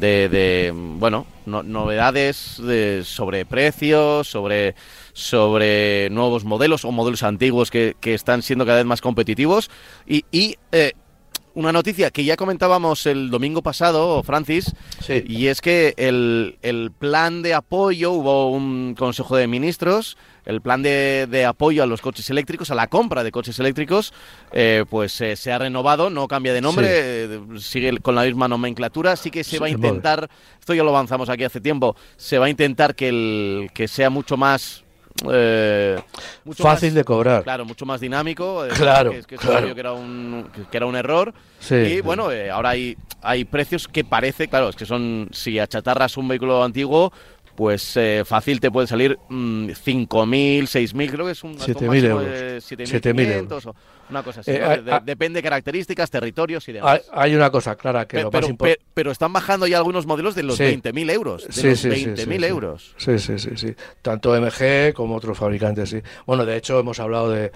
S1: de, bueno, novedades de, sobre precios, sobre, sobre nuevos modelos o modelos antiguos que, que están siendo cada vez más competitivos. Y, y una noticia que ya comentábamos el domingo pasado, Francis, y es que el, plan de apoyo, hubo un Consejo de Ministros, el plan de, apoyo a los coches eléctricos, a la compra de coches eléctricos, eh, pues eh, se ha renovado, no cambia de nombre, eh, sigue con la misma nomenclatura, sí que se va a intentar, esto ya lo avanzamos aquí hace tiempo, se va a intentar que, el, que sea mucho más
S2: eh, fácil de cobrar.
S1: Claro, mucho más dinámico.
S2: Eh, claro,
S1: que,
S2: claro.
S1: que era un que era un error. y bueno, eh, ahora hay hay precios que parece, claro, es que son si achatarras un vehículo antiguo, pues eh, fácil te puede salir mmm, 5.000, 6.000, creo que es un
S2: 7.000 euros. 7.000
S1: euros. O una cosa así. Eh, depende de características, territorios y demás.
S2: Hay, una cosa clara que
S1: lo pero, más pero, están bajando ya algunos modelos de los 20.000 euros. De sí, los 20.000 euros.
S2: Sí, sí, sí, sí. Tanto MG como otros fabricantes, sí. Bueno, de hecho, hemos hablado de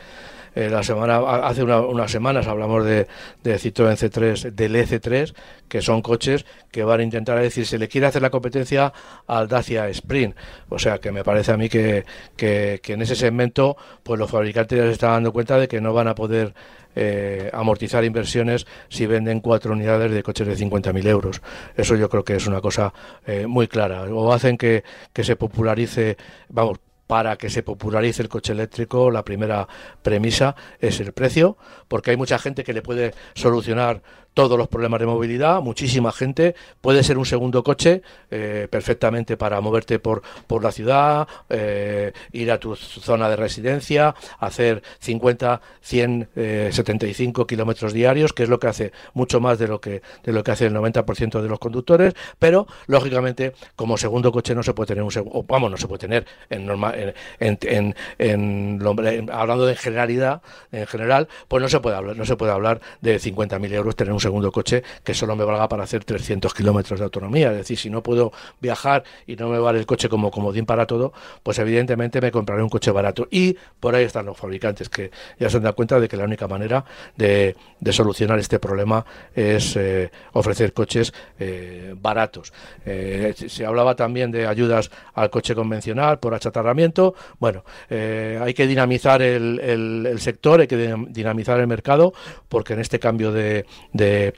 S2: eh, la semana, hace unas semanas hablamos de, de Citroën C3, del EC3, que son coches que van a intentar decir, se le quiere hacer la competencia al Dacia Sprint. O sea, que me parece a mí que, que, en ese segmento, pues los fabricantes ya se están dando cuenta de que no van a poder eh, amortizar inversiones si venden cuatro unidades de coches de 50.000 euros. Eso yo creo que es una cosa eh, muy clara. O hacen que, que se popularice, vamos, para que se popularice el coche eléctrico, la primera premisa es el precio, porque hay mucha gente que le puede solucionar todos los problemas de movilidad, muchísima gente, puede ser un segundo coche eh, perfectamente para moverte por, por la ciudad, eh, ir a tu zona de residencia, hacer 50, 100, 75 kilómetros diarios, que es lo que hace mucho más de lo que, de lo que hace el 90% de los conductores, pero lógicamente como segundo coche no se puede tener un segundo, vamos, no se puede tener en, normal, en, en, en, hablando de generalidad, en general, pues no se puede hablar, no se puede hablar de 50.000 euros tener un segundo coche que solo me valga para hacer 300 kilómetros de autonomía. Es decir, si no puedo viajar y no me vale el coche como comodín para todo, pues evidentemente me compraré un coche barato. Y por ahí están los fabricantes que ya se han dado cuenta de que la única manera de, solucionar este problema es eh, ofrecer coches eh, baratos. Eh, se hablaba también de ayudas al coche convencional por achatarramiento. Bueno, hay que dinamizar el, el, sector, hay que dinamizar el mercado, porque en este cambio de de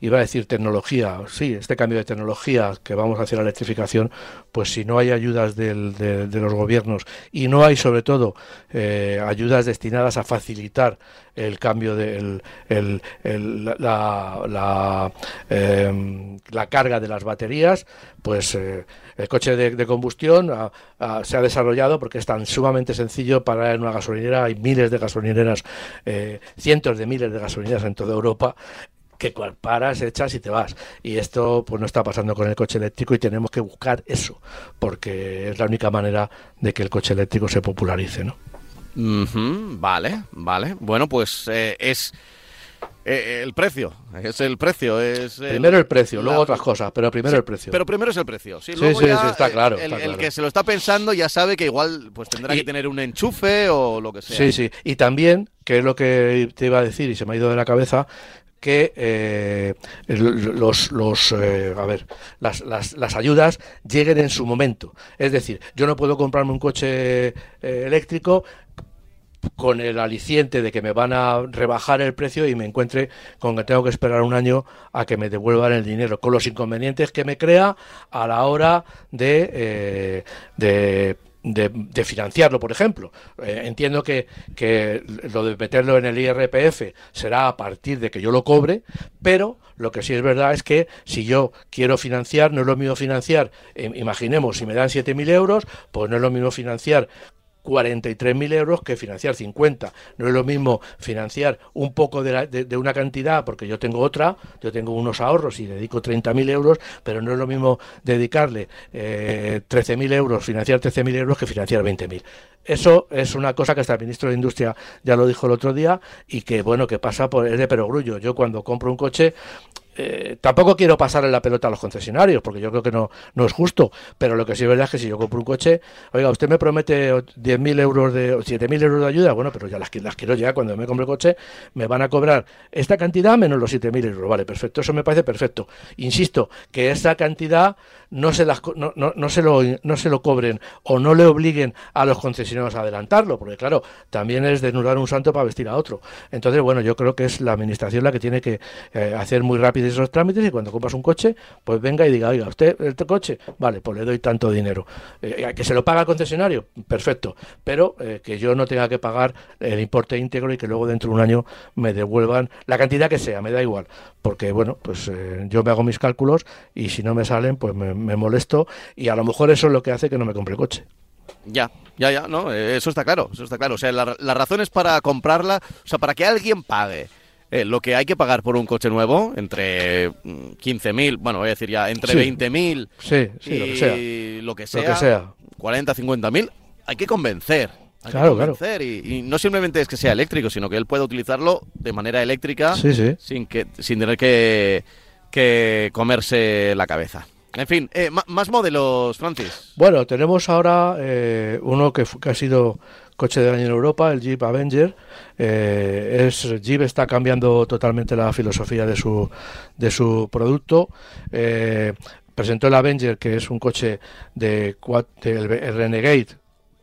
S2: iba a decir tecnología, sí, este cambio de tecnología que vamos hacia la electrificación, pues si no hay ayudas de, los gobiernos y no hay sobre todo eh, ayudas destinadas a facilitar el cambio de la, em, la, carga de las baterías, pues eh, el coche de, combustión se ha desarrollado porque es tan sumamente sencillo para en una gasolinera, hay miles de gasolineras, eh, cientos de miles de gasolineras en toda Europa, que paras, echas y te vas. Y esto pues no está pasando con el coche eléctrico y tenemos que buscar eso, porque es la única manera de que el coche eléctrico se popularice, ¿no?
S1: vale, vale. Bueno, pues eh, es eh, el precio, es el precio. Es
S2: primero el precio, luego otras cosas, pero primero el precio.
S1: Pero primero es el precio. Sí,
S2: sí, sí, está, claro,
S1: el, que se lo está pensando ya sabe que igual pues tendrá que tener un enchufe o lo que sea.
S2: Sí, sí. Y también, que es lo que te iba a decir y se me ha ido de la cabeza, que eh, los, los eh, a ver, las, las, las, ayudas lleguen en su momento. Es decir, yo no puedo comprarme un coche eh, eléctrico con el aliciente de que me van a rebajar el precio y me encuentre con que tengo que esperar un año a que me devuelvan el dinero, con los inconvenientes que me crea a la hora de, de de, financiarlo, por ejemplo. Eh, entiendo que, que lo de meterlo en el IRPF será a partir de que yo lo cobre, pero lo que sí es verdad es que si yo quiero financiar, no es lo mismo financiar, eh, imaginemos, si me dan 7.000 euros, pues no es lo mismo financiar 43.000 euros que financiar 50. No es lo mismo financiar un poco de, de, una cantidad, porque yo tengo otra, yo tengo unos ahorros y dedico 30.000 euros, pero no es lo mismo dedicarle eh, 13.000 euros, financiar 13.000 euros que financiar 20.000. Eso es una cosa que hasta el ministro de Industria ya lo dijo el otro día y que, bueno, que pasa por el de perogrullo. Yo cuando compro un coche, eh, tampoco quiero pasarle la pelota a los concesionarios, porque yo creo que no, no es justo, pero lo que sí es verdad es que si yo compro un coche, oiga, usted me promete 10.000 euros de, 7.000 euros de ayuda, bueno, pero ya las, las quiero ya, cuando me compre el coche, me van a cobrar esta cantidad menos los 7.000 euros, vale, perfecto, eso me parece perfecto. Insisto, que esa cantidad no se, las, no, no, no, se lo, no se lo cobren o no le obliguen a los concesionarios a adelantarlo, porque claro, también es desnudar un santo para vestir a otro. Entonces, bueno, yo creo que es la administración la que tiene que eh, hacer muy rápido esos trámites y cuando compras un coche, pues venga y diga, oiga, usted, este coche, vale, pues le doy tanto dinero. Eh, que se lo paga el concesionario, perfecto, pero eh, que yo no tenga que pagar el importe íntegro y que luego dentro de un año me devuelvan la cantidad que sea, me da igual, porque bueno, pues yo me hago mis cálculos y si no me salen, pues me me molesto y a lo mejor eso es lo que hace que no me compre coche.
S1: Ya, ya, ya, no, eh, eso está claro, eso está claro. O sea, las razones para comprarla, o sea, para que alguien pague eh, lo que hay que pagar por un coche nuevo, entre 15.000, mm, bueno, voy a decir ya, entre 20.000
S2: sí, sí,
S1: y lo que sea, lo que sea, 40, 50.000, hay que convencer. Hay
S2: claro,
S1: que convencer Y, no simplemente es que sea eléctrico, sino que él pueda utilizarlo de manera eléctrica sin que sin tener que, que comerse la cabeza. En fin, eh, más modelos, Francis.
S2: Bueno, tenemos ahora eh, uno que, ha sido coche del año en Europa, el Jeep Avenger. Eh, es, Jeep está cambiando totalmente la filosofía de su, de su producto. presentó el Avenger, que es un coche de, el Renegade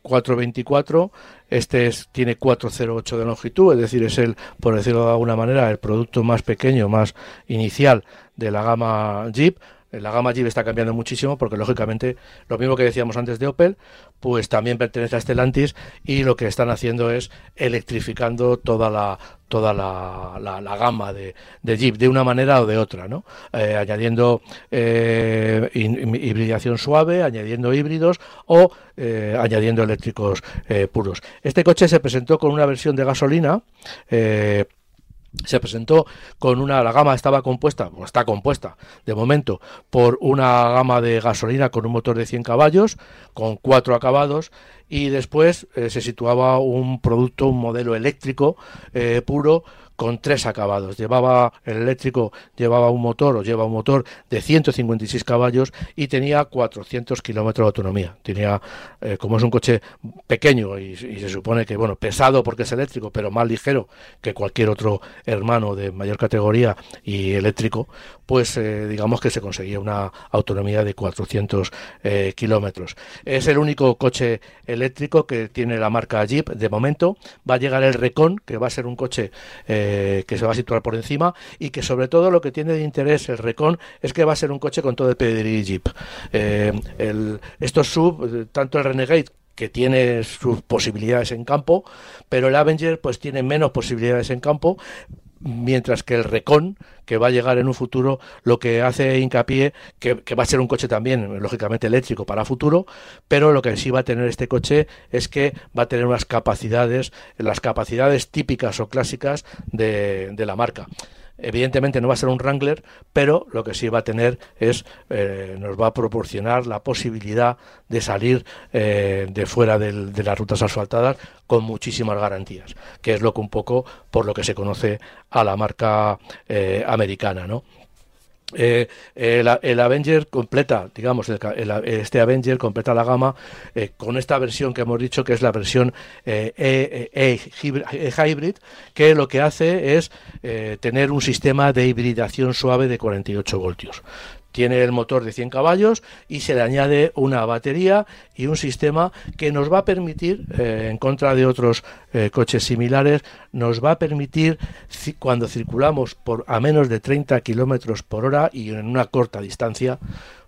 S2: 424. Este es, tiene 408 de longitud, es decir, es el, por decirlo de alguna manera, el producto más pequeño, más inicial de la gama Jeep la gama Jeep está cambiando muchísimo porque lógicamente lo mismo que decíamos antes de Opel, pues también pertenece a Stellantis y lo que están haciendo es electrificando toda la toda la, la, gama de, Jeep de una manera o de otra, ¿no? Eh, añadiendo eh, hibridación suave, añadiendo híbridos o eh, añadiendo eléctricos puros. Este coche se presentó con una versión de gasolina se presentó con una, la gama estaba compuesta, o está compuesta de momento, por una gama de gasolina con un motor de 100 caballos, con cuatro acabados, y después eh, se situaba un producto, un modelo eléctrico eh, puro con tres acabados. Llevaba el eléctrico llevaba un motor o lleva un motor de 156 caballos y tenía 400 kilómetros de autonomía. Tenía, eh, como es un coche pequeño y, se supone que bueno pesado porque es eléctrico, pero más ligero que cualquier otro hermano de mayor categoría y eléctrico, pues eh, digamos que se conseguía una autonomía de 400 eh, kilómetros. Es el único coche eléctrico que tiene la marca Jeep de momento. Va a llegar el Recon, que va a ser un coche eh, que se va a situar por encima y que sobre todo lo que tiene de interés el Recon es que va a ser un coche con todo el pedigree Jeep. Estos sub, tanto el Renegade que tiene sus posibilidades en campo, pero el Avenger pues tiene menos posibilidades en campo, mientras que el Recon, que va a llegar en un futuro, lo que hace hincapié, que, va a ser un coche también, lógicamente eléctrico para futuro, pero lo que sí va a tener este coche es que va a tener unas capacidades, las capacidades típicas o clásicas de la marca. Evidentemente no va a ser un Wrangler, pero lo que sí va a tener es, eh, nos va a proporcionar la posibilidad de salir eh, de fuera de las rutas asfaltadas con muchísimas garantías, que es lo que un poco por lo que se conoce a la marca eh, americana, ¿no? Eh, el, Avenger completa, digamos, este Avenger completa la gama eh, con esta versión que hemos dicho que es la versión eh, e, e, e, Hybrid, que lo que hace es tener un sistema de hibridación suave de 48 voltios tiene el motor de 100 caballos y se le añade una batería y un sistema que nos va a permitir, eh, en contra de otros eh, coches similares, nos va a permitir, cuando circulamos por a menos de 30 kilómetros por hora y en una corta distancia,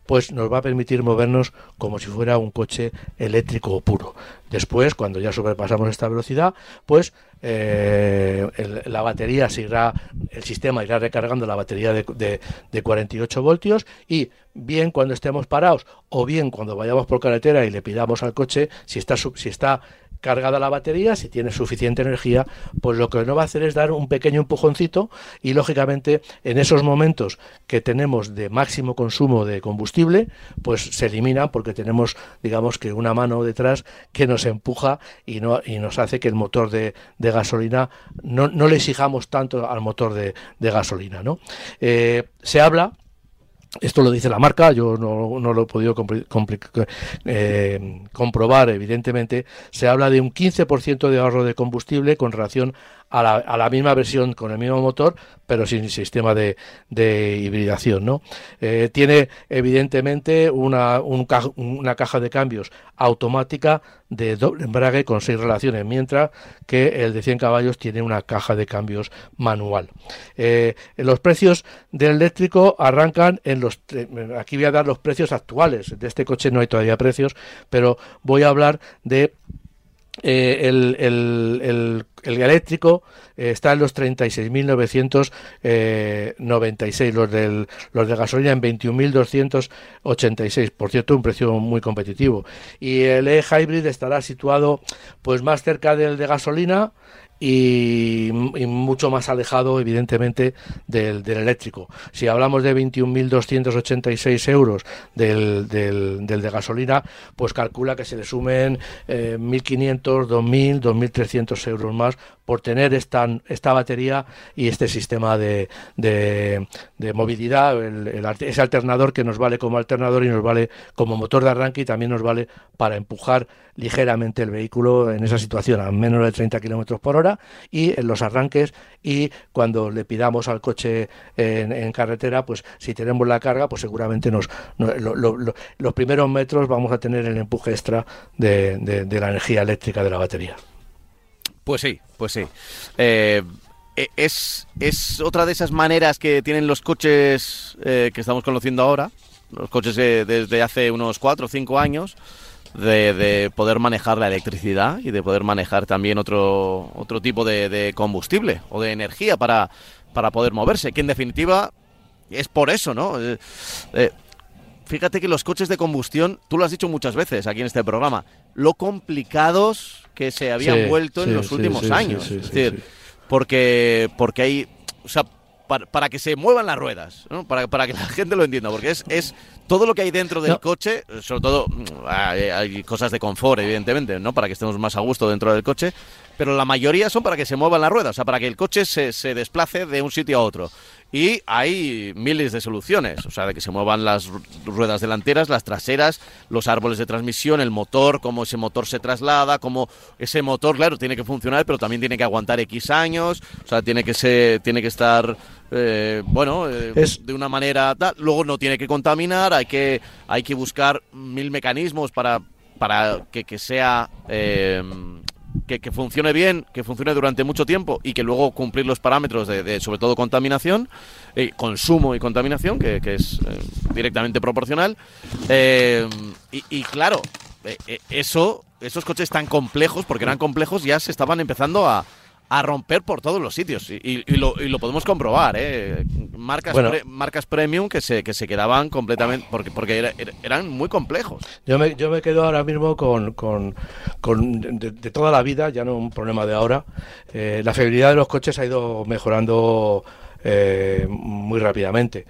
S2: pues nos va a permitir movernos como si fuera un coche eléctrico puro. Después, cuando ya sobrepasamos esta velocidad, pues eh, la batería se irá, el sistema irá recargando la batería de, de, 48 voltios y bien cuando estemos parados o bien cuando vayamos por carretera y le pidamos al coche si está, si está cargada la batería, si tiene suficiente energía, pues lo que no va a hacer es dar un pequeño empujoncito y lógicamente en esos momentos que tenemos de máximo consumo de combustible, pues se eliminan porque tenemos, digamos que una mano detrás que nos empuja y, no, y nos hace que el motor de, gasolina no, no, le exijamos tanto al motor de, gasolina. ¿no? Eh, se habla esto lo dice la marca, yo no, no lo he podido eh, comprobar, evidentemente. Se habla de un 15% de ahorro de combustible con relación a la, misma versión con el mismo motor, pero sin sistema de, de hibridación. ¿no? Eh, tiene evidentemente una, una caja de cambios automática de doble embrague con seis relaciones, mientras que el de 100 caballos tiene una caja de cambios manual. Eh, los precios del eléctrico arrancan en los... Aquí voy a dar los precios actuales. De este coche no hay todavía precios, pero voy a hablar de eh, el, el, el, eléctrico eh, está en los 36.996, eh, los, del, los de gasolina en 21.286, por cierto, un precio muy competitivo. Y el e-hybrid estará situado pues más cerca del de gasolina, y, mucho más alejado, evidentemente, del, eléctrico. Si hablamos de 21.286 euros del, del, del, de gasolina, pues calcula que se le sumen eh, 1.500, 2.000, 2.300 euros más por tener esta, esta batería y este sistema de, de, movilidad, ese alternador que nos vale como alternador y nos vale como motor de arranque y también nos vale para empujar ligeramente el vehículo en esa situación a menos de 30 kilómetros por hora y en los arranques y cuando le pidamos al coche en, carretera, pues si tenemos la carga, pues seguramente nos, los primeros metros vamos a tener el empuje extra de la energía eléctrica de la batería.
S1: Pues sí, pues sí. Eh, e, es, es otra de esas maneras que tienen los coches eh, que estamos conociendo ahora, los coches desde hace unos 4 o 5 años, de, poder manejar la electricidad y de poder manejar también otro, otro tipo de, combustible o de energía para, para poder moverse, que en definitiva es por eso, ¿no? Eh, fíjate que los coches de combustión, tú lo has dicho muchas veces aquí en este programa, lo complicados que se habían vuelto en los últimos años. es decir, porque, porque hay. O sea, para, que se muevan las ruedas, para, para, que la gente lo entienda, porque es, es todo lo que hay dentro del coche, sobre todo mm, hay, cosas de confort, evidentemente, ¿no? para que estemos más a gusto dentro del coche, pero la mayoría son para que se muevan las ruedas, o sea, para que el coche se, se desplace de un sitio a otro. Y hay miles de soluciones, o sea, de que se muevan las ruedas delanteras, las traseras, los árboles de transmisión, el motor, cómo ese motor se traslada, cómo ese motor, claro, tiene que funcionar, pero también tiene que aguantar X años, o sea, tiene que, ser, tiene que estar, eh, bueno, eh, de una manera tal. Luego no tiene que contaminar, hay que, hay que buscar mil mecanismos para, para que, que sea... Eh, que, funcione bien, que funcione durante mucho tiempo y que luego cumplir los parámetros de, sobre todo contaminación, eh, consumo y contaminación, que, es eh, directamente proporcional. Eh, y, claro, eso, esos coches tan complejos, porque eran complejos, ya se estaban empezando a, a romper por todos los sitios. Y, lo, y lo, podemos comprobar, ¿eh? Marcas, marcas premium que se, que se quedaban completamente. porque, porque eran muy complejos.
S2: Yo me, yo me quedo ahora mismo con. con, de, toda la vida, ya no un problema de ahora. Eh, la fiabilidad de los coches ha ido mejorando. Eh, muy rápidamente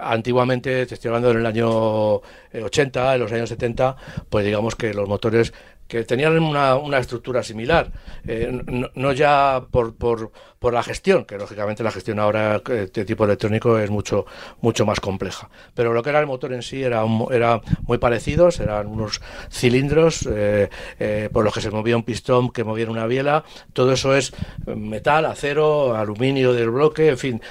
S2: antiguamente, te estoy hablando en el año 80, en los años 70, pues digamos que los motores que tenían una, una estructura similar, eh, no, ya por, por, por, la gestión, que lógicamente la gestión ahora de este tipo electrónico es mucho, mucho más compleja, pero lo que era el motor en sí era, era muy parecido, eran unos cilindros eh, eh, por los que se movía un pistón, que movía una biela, todo eso es metal, acero, aluminio del bloque, en fin,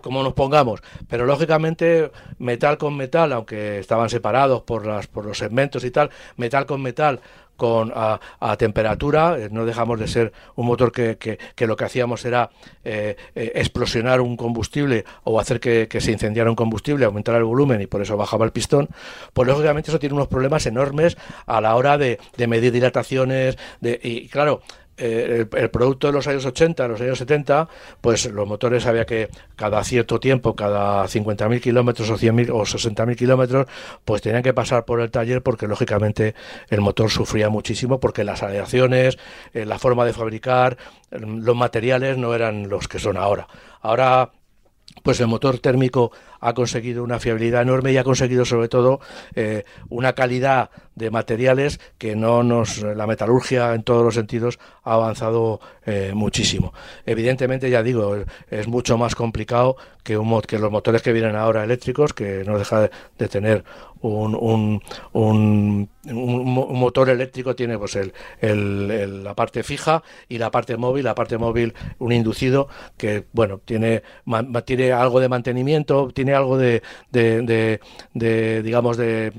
S2: como nos pongamos, pero lógicamente metal con metal, aunque estaban separados por, las, por los segmentos y tal, metal con metal, con a, temperatura, eh, no dejamos de ser un motor que, que, lo que hacíamos era eh, eh, explosionar un combustible o hacer que, se incendiara un combustible, aumentar el volumen y por eso bajaba el pistón, pues lógicamente eso tiene unos problemas enormes a la hora de, de medir dilataciones, de, y claro, eh, el, producto de los años 80, los años 70, pues los motores había que cada cierto tiempo, cada 50.000 kilómetros o 100.000 o 60.000 kilómetros, pues tenían que pasar por el taller porque lógicamente el motor sufría muchísimo porque las aleaciones, eh, la forma de fabricar, los materiales no eran los que son ahora. Ahora pues el motor térmico ha conseguido una fiabilidad enorme y ha conseguido sobre todo eh, una calidad de materiales que no nos la metalurgia en todos los sentidos ha avanzado eh, muchísimo. Evidentemente ya digo es mucho más complicado que un que los motores que vienen ahora eléctricos que no deja de, tener un, un, un, un, motor eléctrico tiene pues el, la parte fija y la parte móvil. La parte móvil un inducido que bueno tiene tiene algo de mantenimiento tiene algo de, de, digamos, de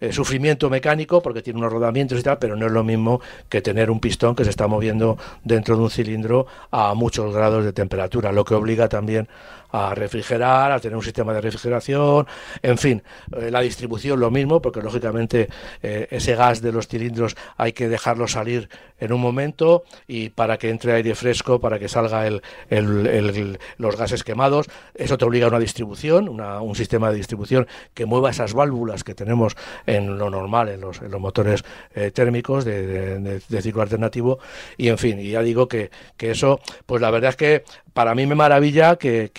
S2: eh, sufrimiento mecánico, porque tiene unos rodamientos y tal, pero no es lo mismo que tener un pistón que se está moviendo dentro de un cilindro a muchos grados de temperatura, lo que obliga también a refrigerar, a tener un sistema de refrigeración, en fin, eh, la distribución lo mismo, porque lógicamente eh, ese gas de los cilindros hay que dejarlo salir en un momento y para que entre aire fresco, para que salga el, los gases quemados, eso te obliga a una distribución, un sistema de distribución que mueva esas válvulas que tenemos en lo normal, en los, motores eh, térmicos de, ciclo alternativo, y en fin, y ya digo que, que eso, pues la verdad es que para mí me maravilla que,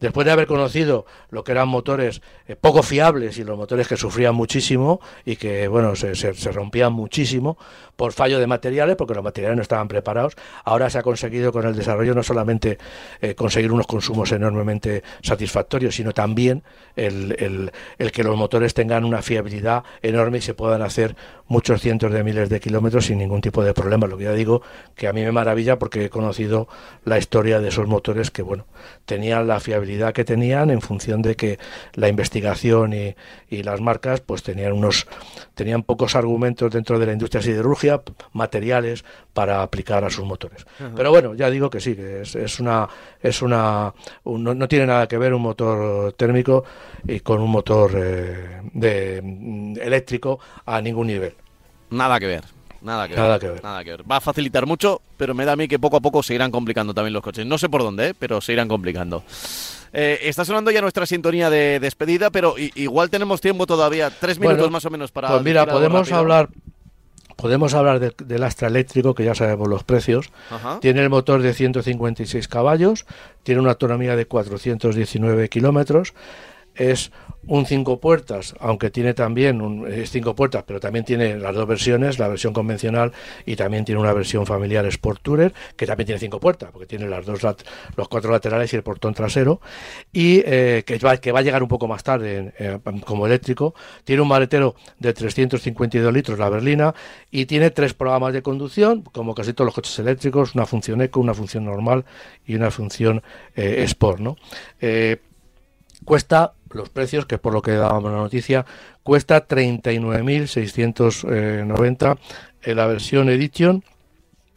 S2: después de haber conocido lo que eran motores eh, poco fiables y los motores que sufrían muchísimo y que bueno se, se, rompían muchísimo por fallo de materiales, porque los materiales no estaban preparados, ahora se ha conseguido con el desarrollo no solamente eh, conseguir unos consumos enormemente satisfactorios, sino también el, el, que los motores tengan una fiabilidad enorme y se puedan hacer muchos cientos de miles de kilómetros sin ningún tipo de problema. Lo que ya digo que a mí me maravilla porque he conocido la historia de esos motores que, bueno, tenían la fiabilidad que tenían en función de que la investigación y, las marcas, pues tenían unos, tenían pocos argumentos dentro de la industria materiales para aplicar a sus motores. Pero bueno, ya digo que sí, que es, una, es una, no, tiene nada que ver un motor térmico y con un motor eh, de, mm, eléctrico a ningún nivel.
S1: Nada que ver. Nada que, ver, Nada que ver. Va a facilitar mucho, pero me da a mí que poco a poco se irán complicando también los coches. No sé por dónde, ¿eh? pero se irán complicando. Eh, está sonando ya nuestra sintonía de despedida, pero igual tenemos tiempo todavía, tres minutos más o menos para.
S2: Pues mira, podemos hablar. Podemos hablar del Astra eléctrico, que ya sabemos los precios. Tiene el motor de 156 caballos, tiene una autonomía de 419 kilómetros, es un cinco puertas, aunque tiene también un, es cinco puertas, pero también tiene las dos versiones, la versión convencional y también tiene una versión familiar Sport Tourer, que también tiene cinco puertas, porque tiene las dos los cuatro laterales y el portón trasero, y eh, que, va, que va a llegar un poco más tarde eh, como eléctrico. Tiene un maletero de 352 litros, la berlina, y tiene tres programas de conducción, como casi todos los coches eléctricos, una función eco, una función normal y una función eh, Sport, ¿no? Cuesta los precios, que es por lo que dábamos la noticia, cuesta 39.690 en la versión Edition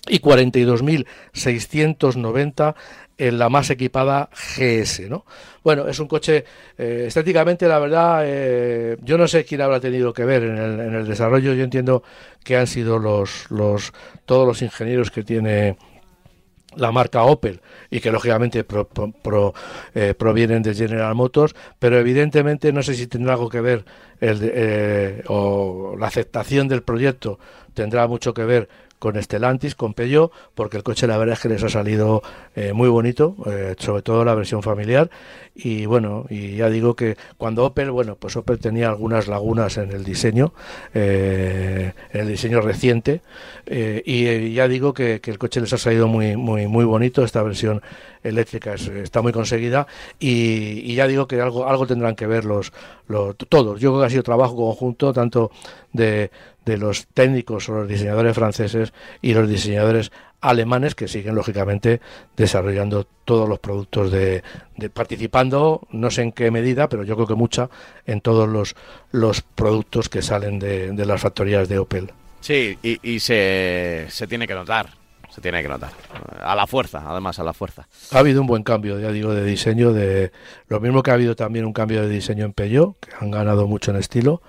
S2: y 42.690 en la más equipada GS, ¿no? Bueno, es un coche eh, estéticamente, la verdad, eh, yo no sé quién habrá tenido que ver en el, en el, desarrollo. Yo entiendo que han sido los, los todos los ingenieros que tiene la marca Opel y que lógicamente eh, provienen de General Motors, pero evidentemente no sé si tendrá algo que ver el, eh, o la aceptación del proyecto tendrá mucho que ver con Estelantis, con Peugeot, porque el coche la verdad es que les ha salido eh, muy bonito, eh, sobre todo la versión familiar. Y bueno, y ya digo que cuando Opel, bueno, pues Opel tenía algunas lagunas en el diseño, eh, en el diseño reciente, y ya digo que, el coche les ha salido muy, muy, muy bonito, esta versión eléctrica está muy conseguida, y, ya digo que algo, algo tendrán que ver los, los todos. Yo creo que ha sido trabajo conjunto, tanto de de los técnicos o los diseñadores franceses y los diseñadores alemanes que siguen lógicamente desarrollando todos los productos de, participando no sé en qué medida pero yo creo que mucha en todos los, los productos que salen de, de las factorías de Opel
S1: Sí, y, se, se tiene que notar. Se tiene que notar. A la fuerza, además, a la fuerza.
S2: Ha habido un buen cambio, ya digo, de diseño. de Lo mismo que ha habido también un cambio de diseño en Peugeot, que han ganado mucho en estilo.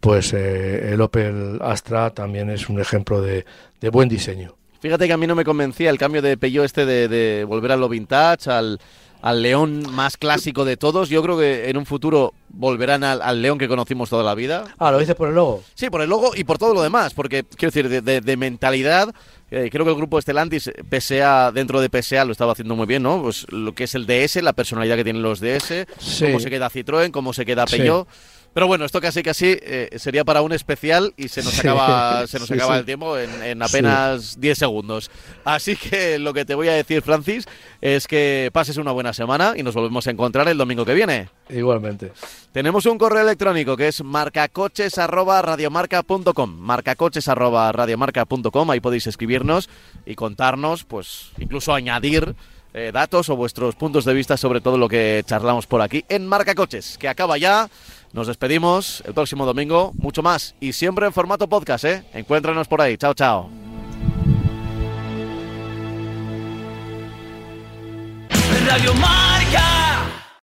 S2: Pues eh, el Opel Astra también es un ejemplo de, de buen diseño.
S1: Fíjate que a mí no me convencía el cambio de Peugeot este de, de volver a lo vintage, al, al león más clásico de todos. Yo creo que en un futuro volverán al, león que conocimos toda la vida.
S2: Ah, ¿lo dices por el logo?
S1: Sí, por el logo y por todo lo demás, porque quiero decir, de, mentalidad, eh, creo que el grupo Estelantis, PSA, dentro de PSA lo estaba haciendo muy bien, ¿no? Pues lo que es el DS, la personalidad que tienen los DS, cómo se queda Citroën, cómo se queda Peugeot. Pero bueno, esto casi casi eh, sería para un especial y se nos acaba, se nos acaba el tiempo en, apenas 10 segundos. Así que lo que te voy a decir, Francis, es que pases una buena semana y nos volvemos a encontrar el domingo que viene.
S2: Igualmente.
S1: Tenemos un correo electrónico que es marcacoches@radiomarca.com, marcacoches@radiomarca.com, ahí podéis escribirnos y contarnos, pues incluso añadir eh, datos o vuestros puntos de vista sobre todo lo que charlamos por aquí en Marca Coches, que acaba ya. Nos despedimos el próximo domingo, mucho más y siempre en formato podcast, ¿eh? Encuéntranos por ahí. Chao, chao.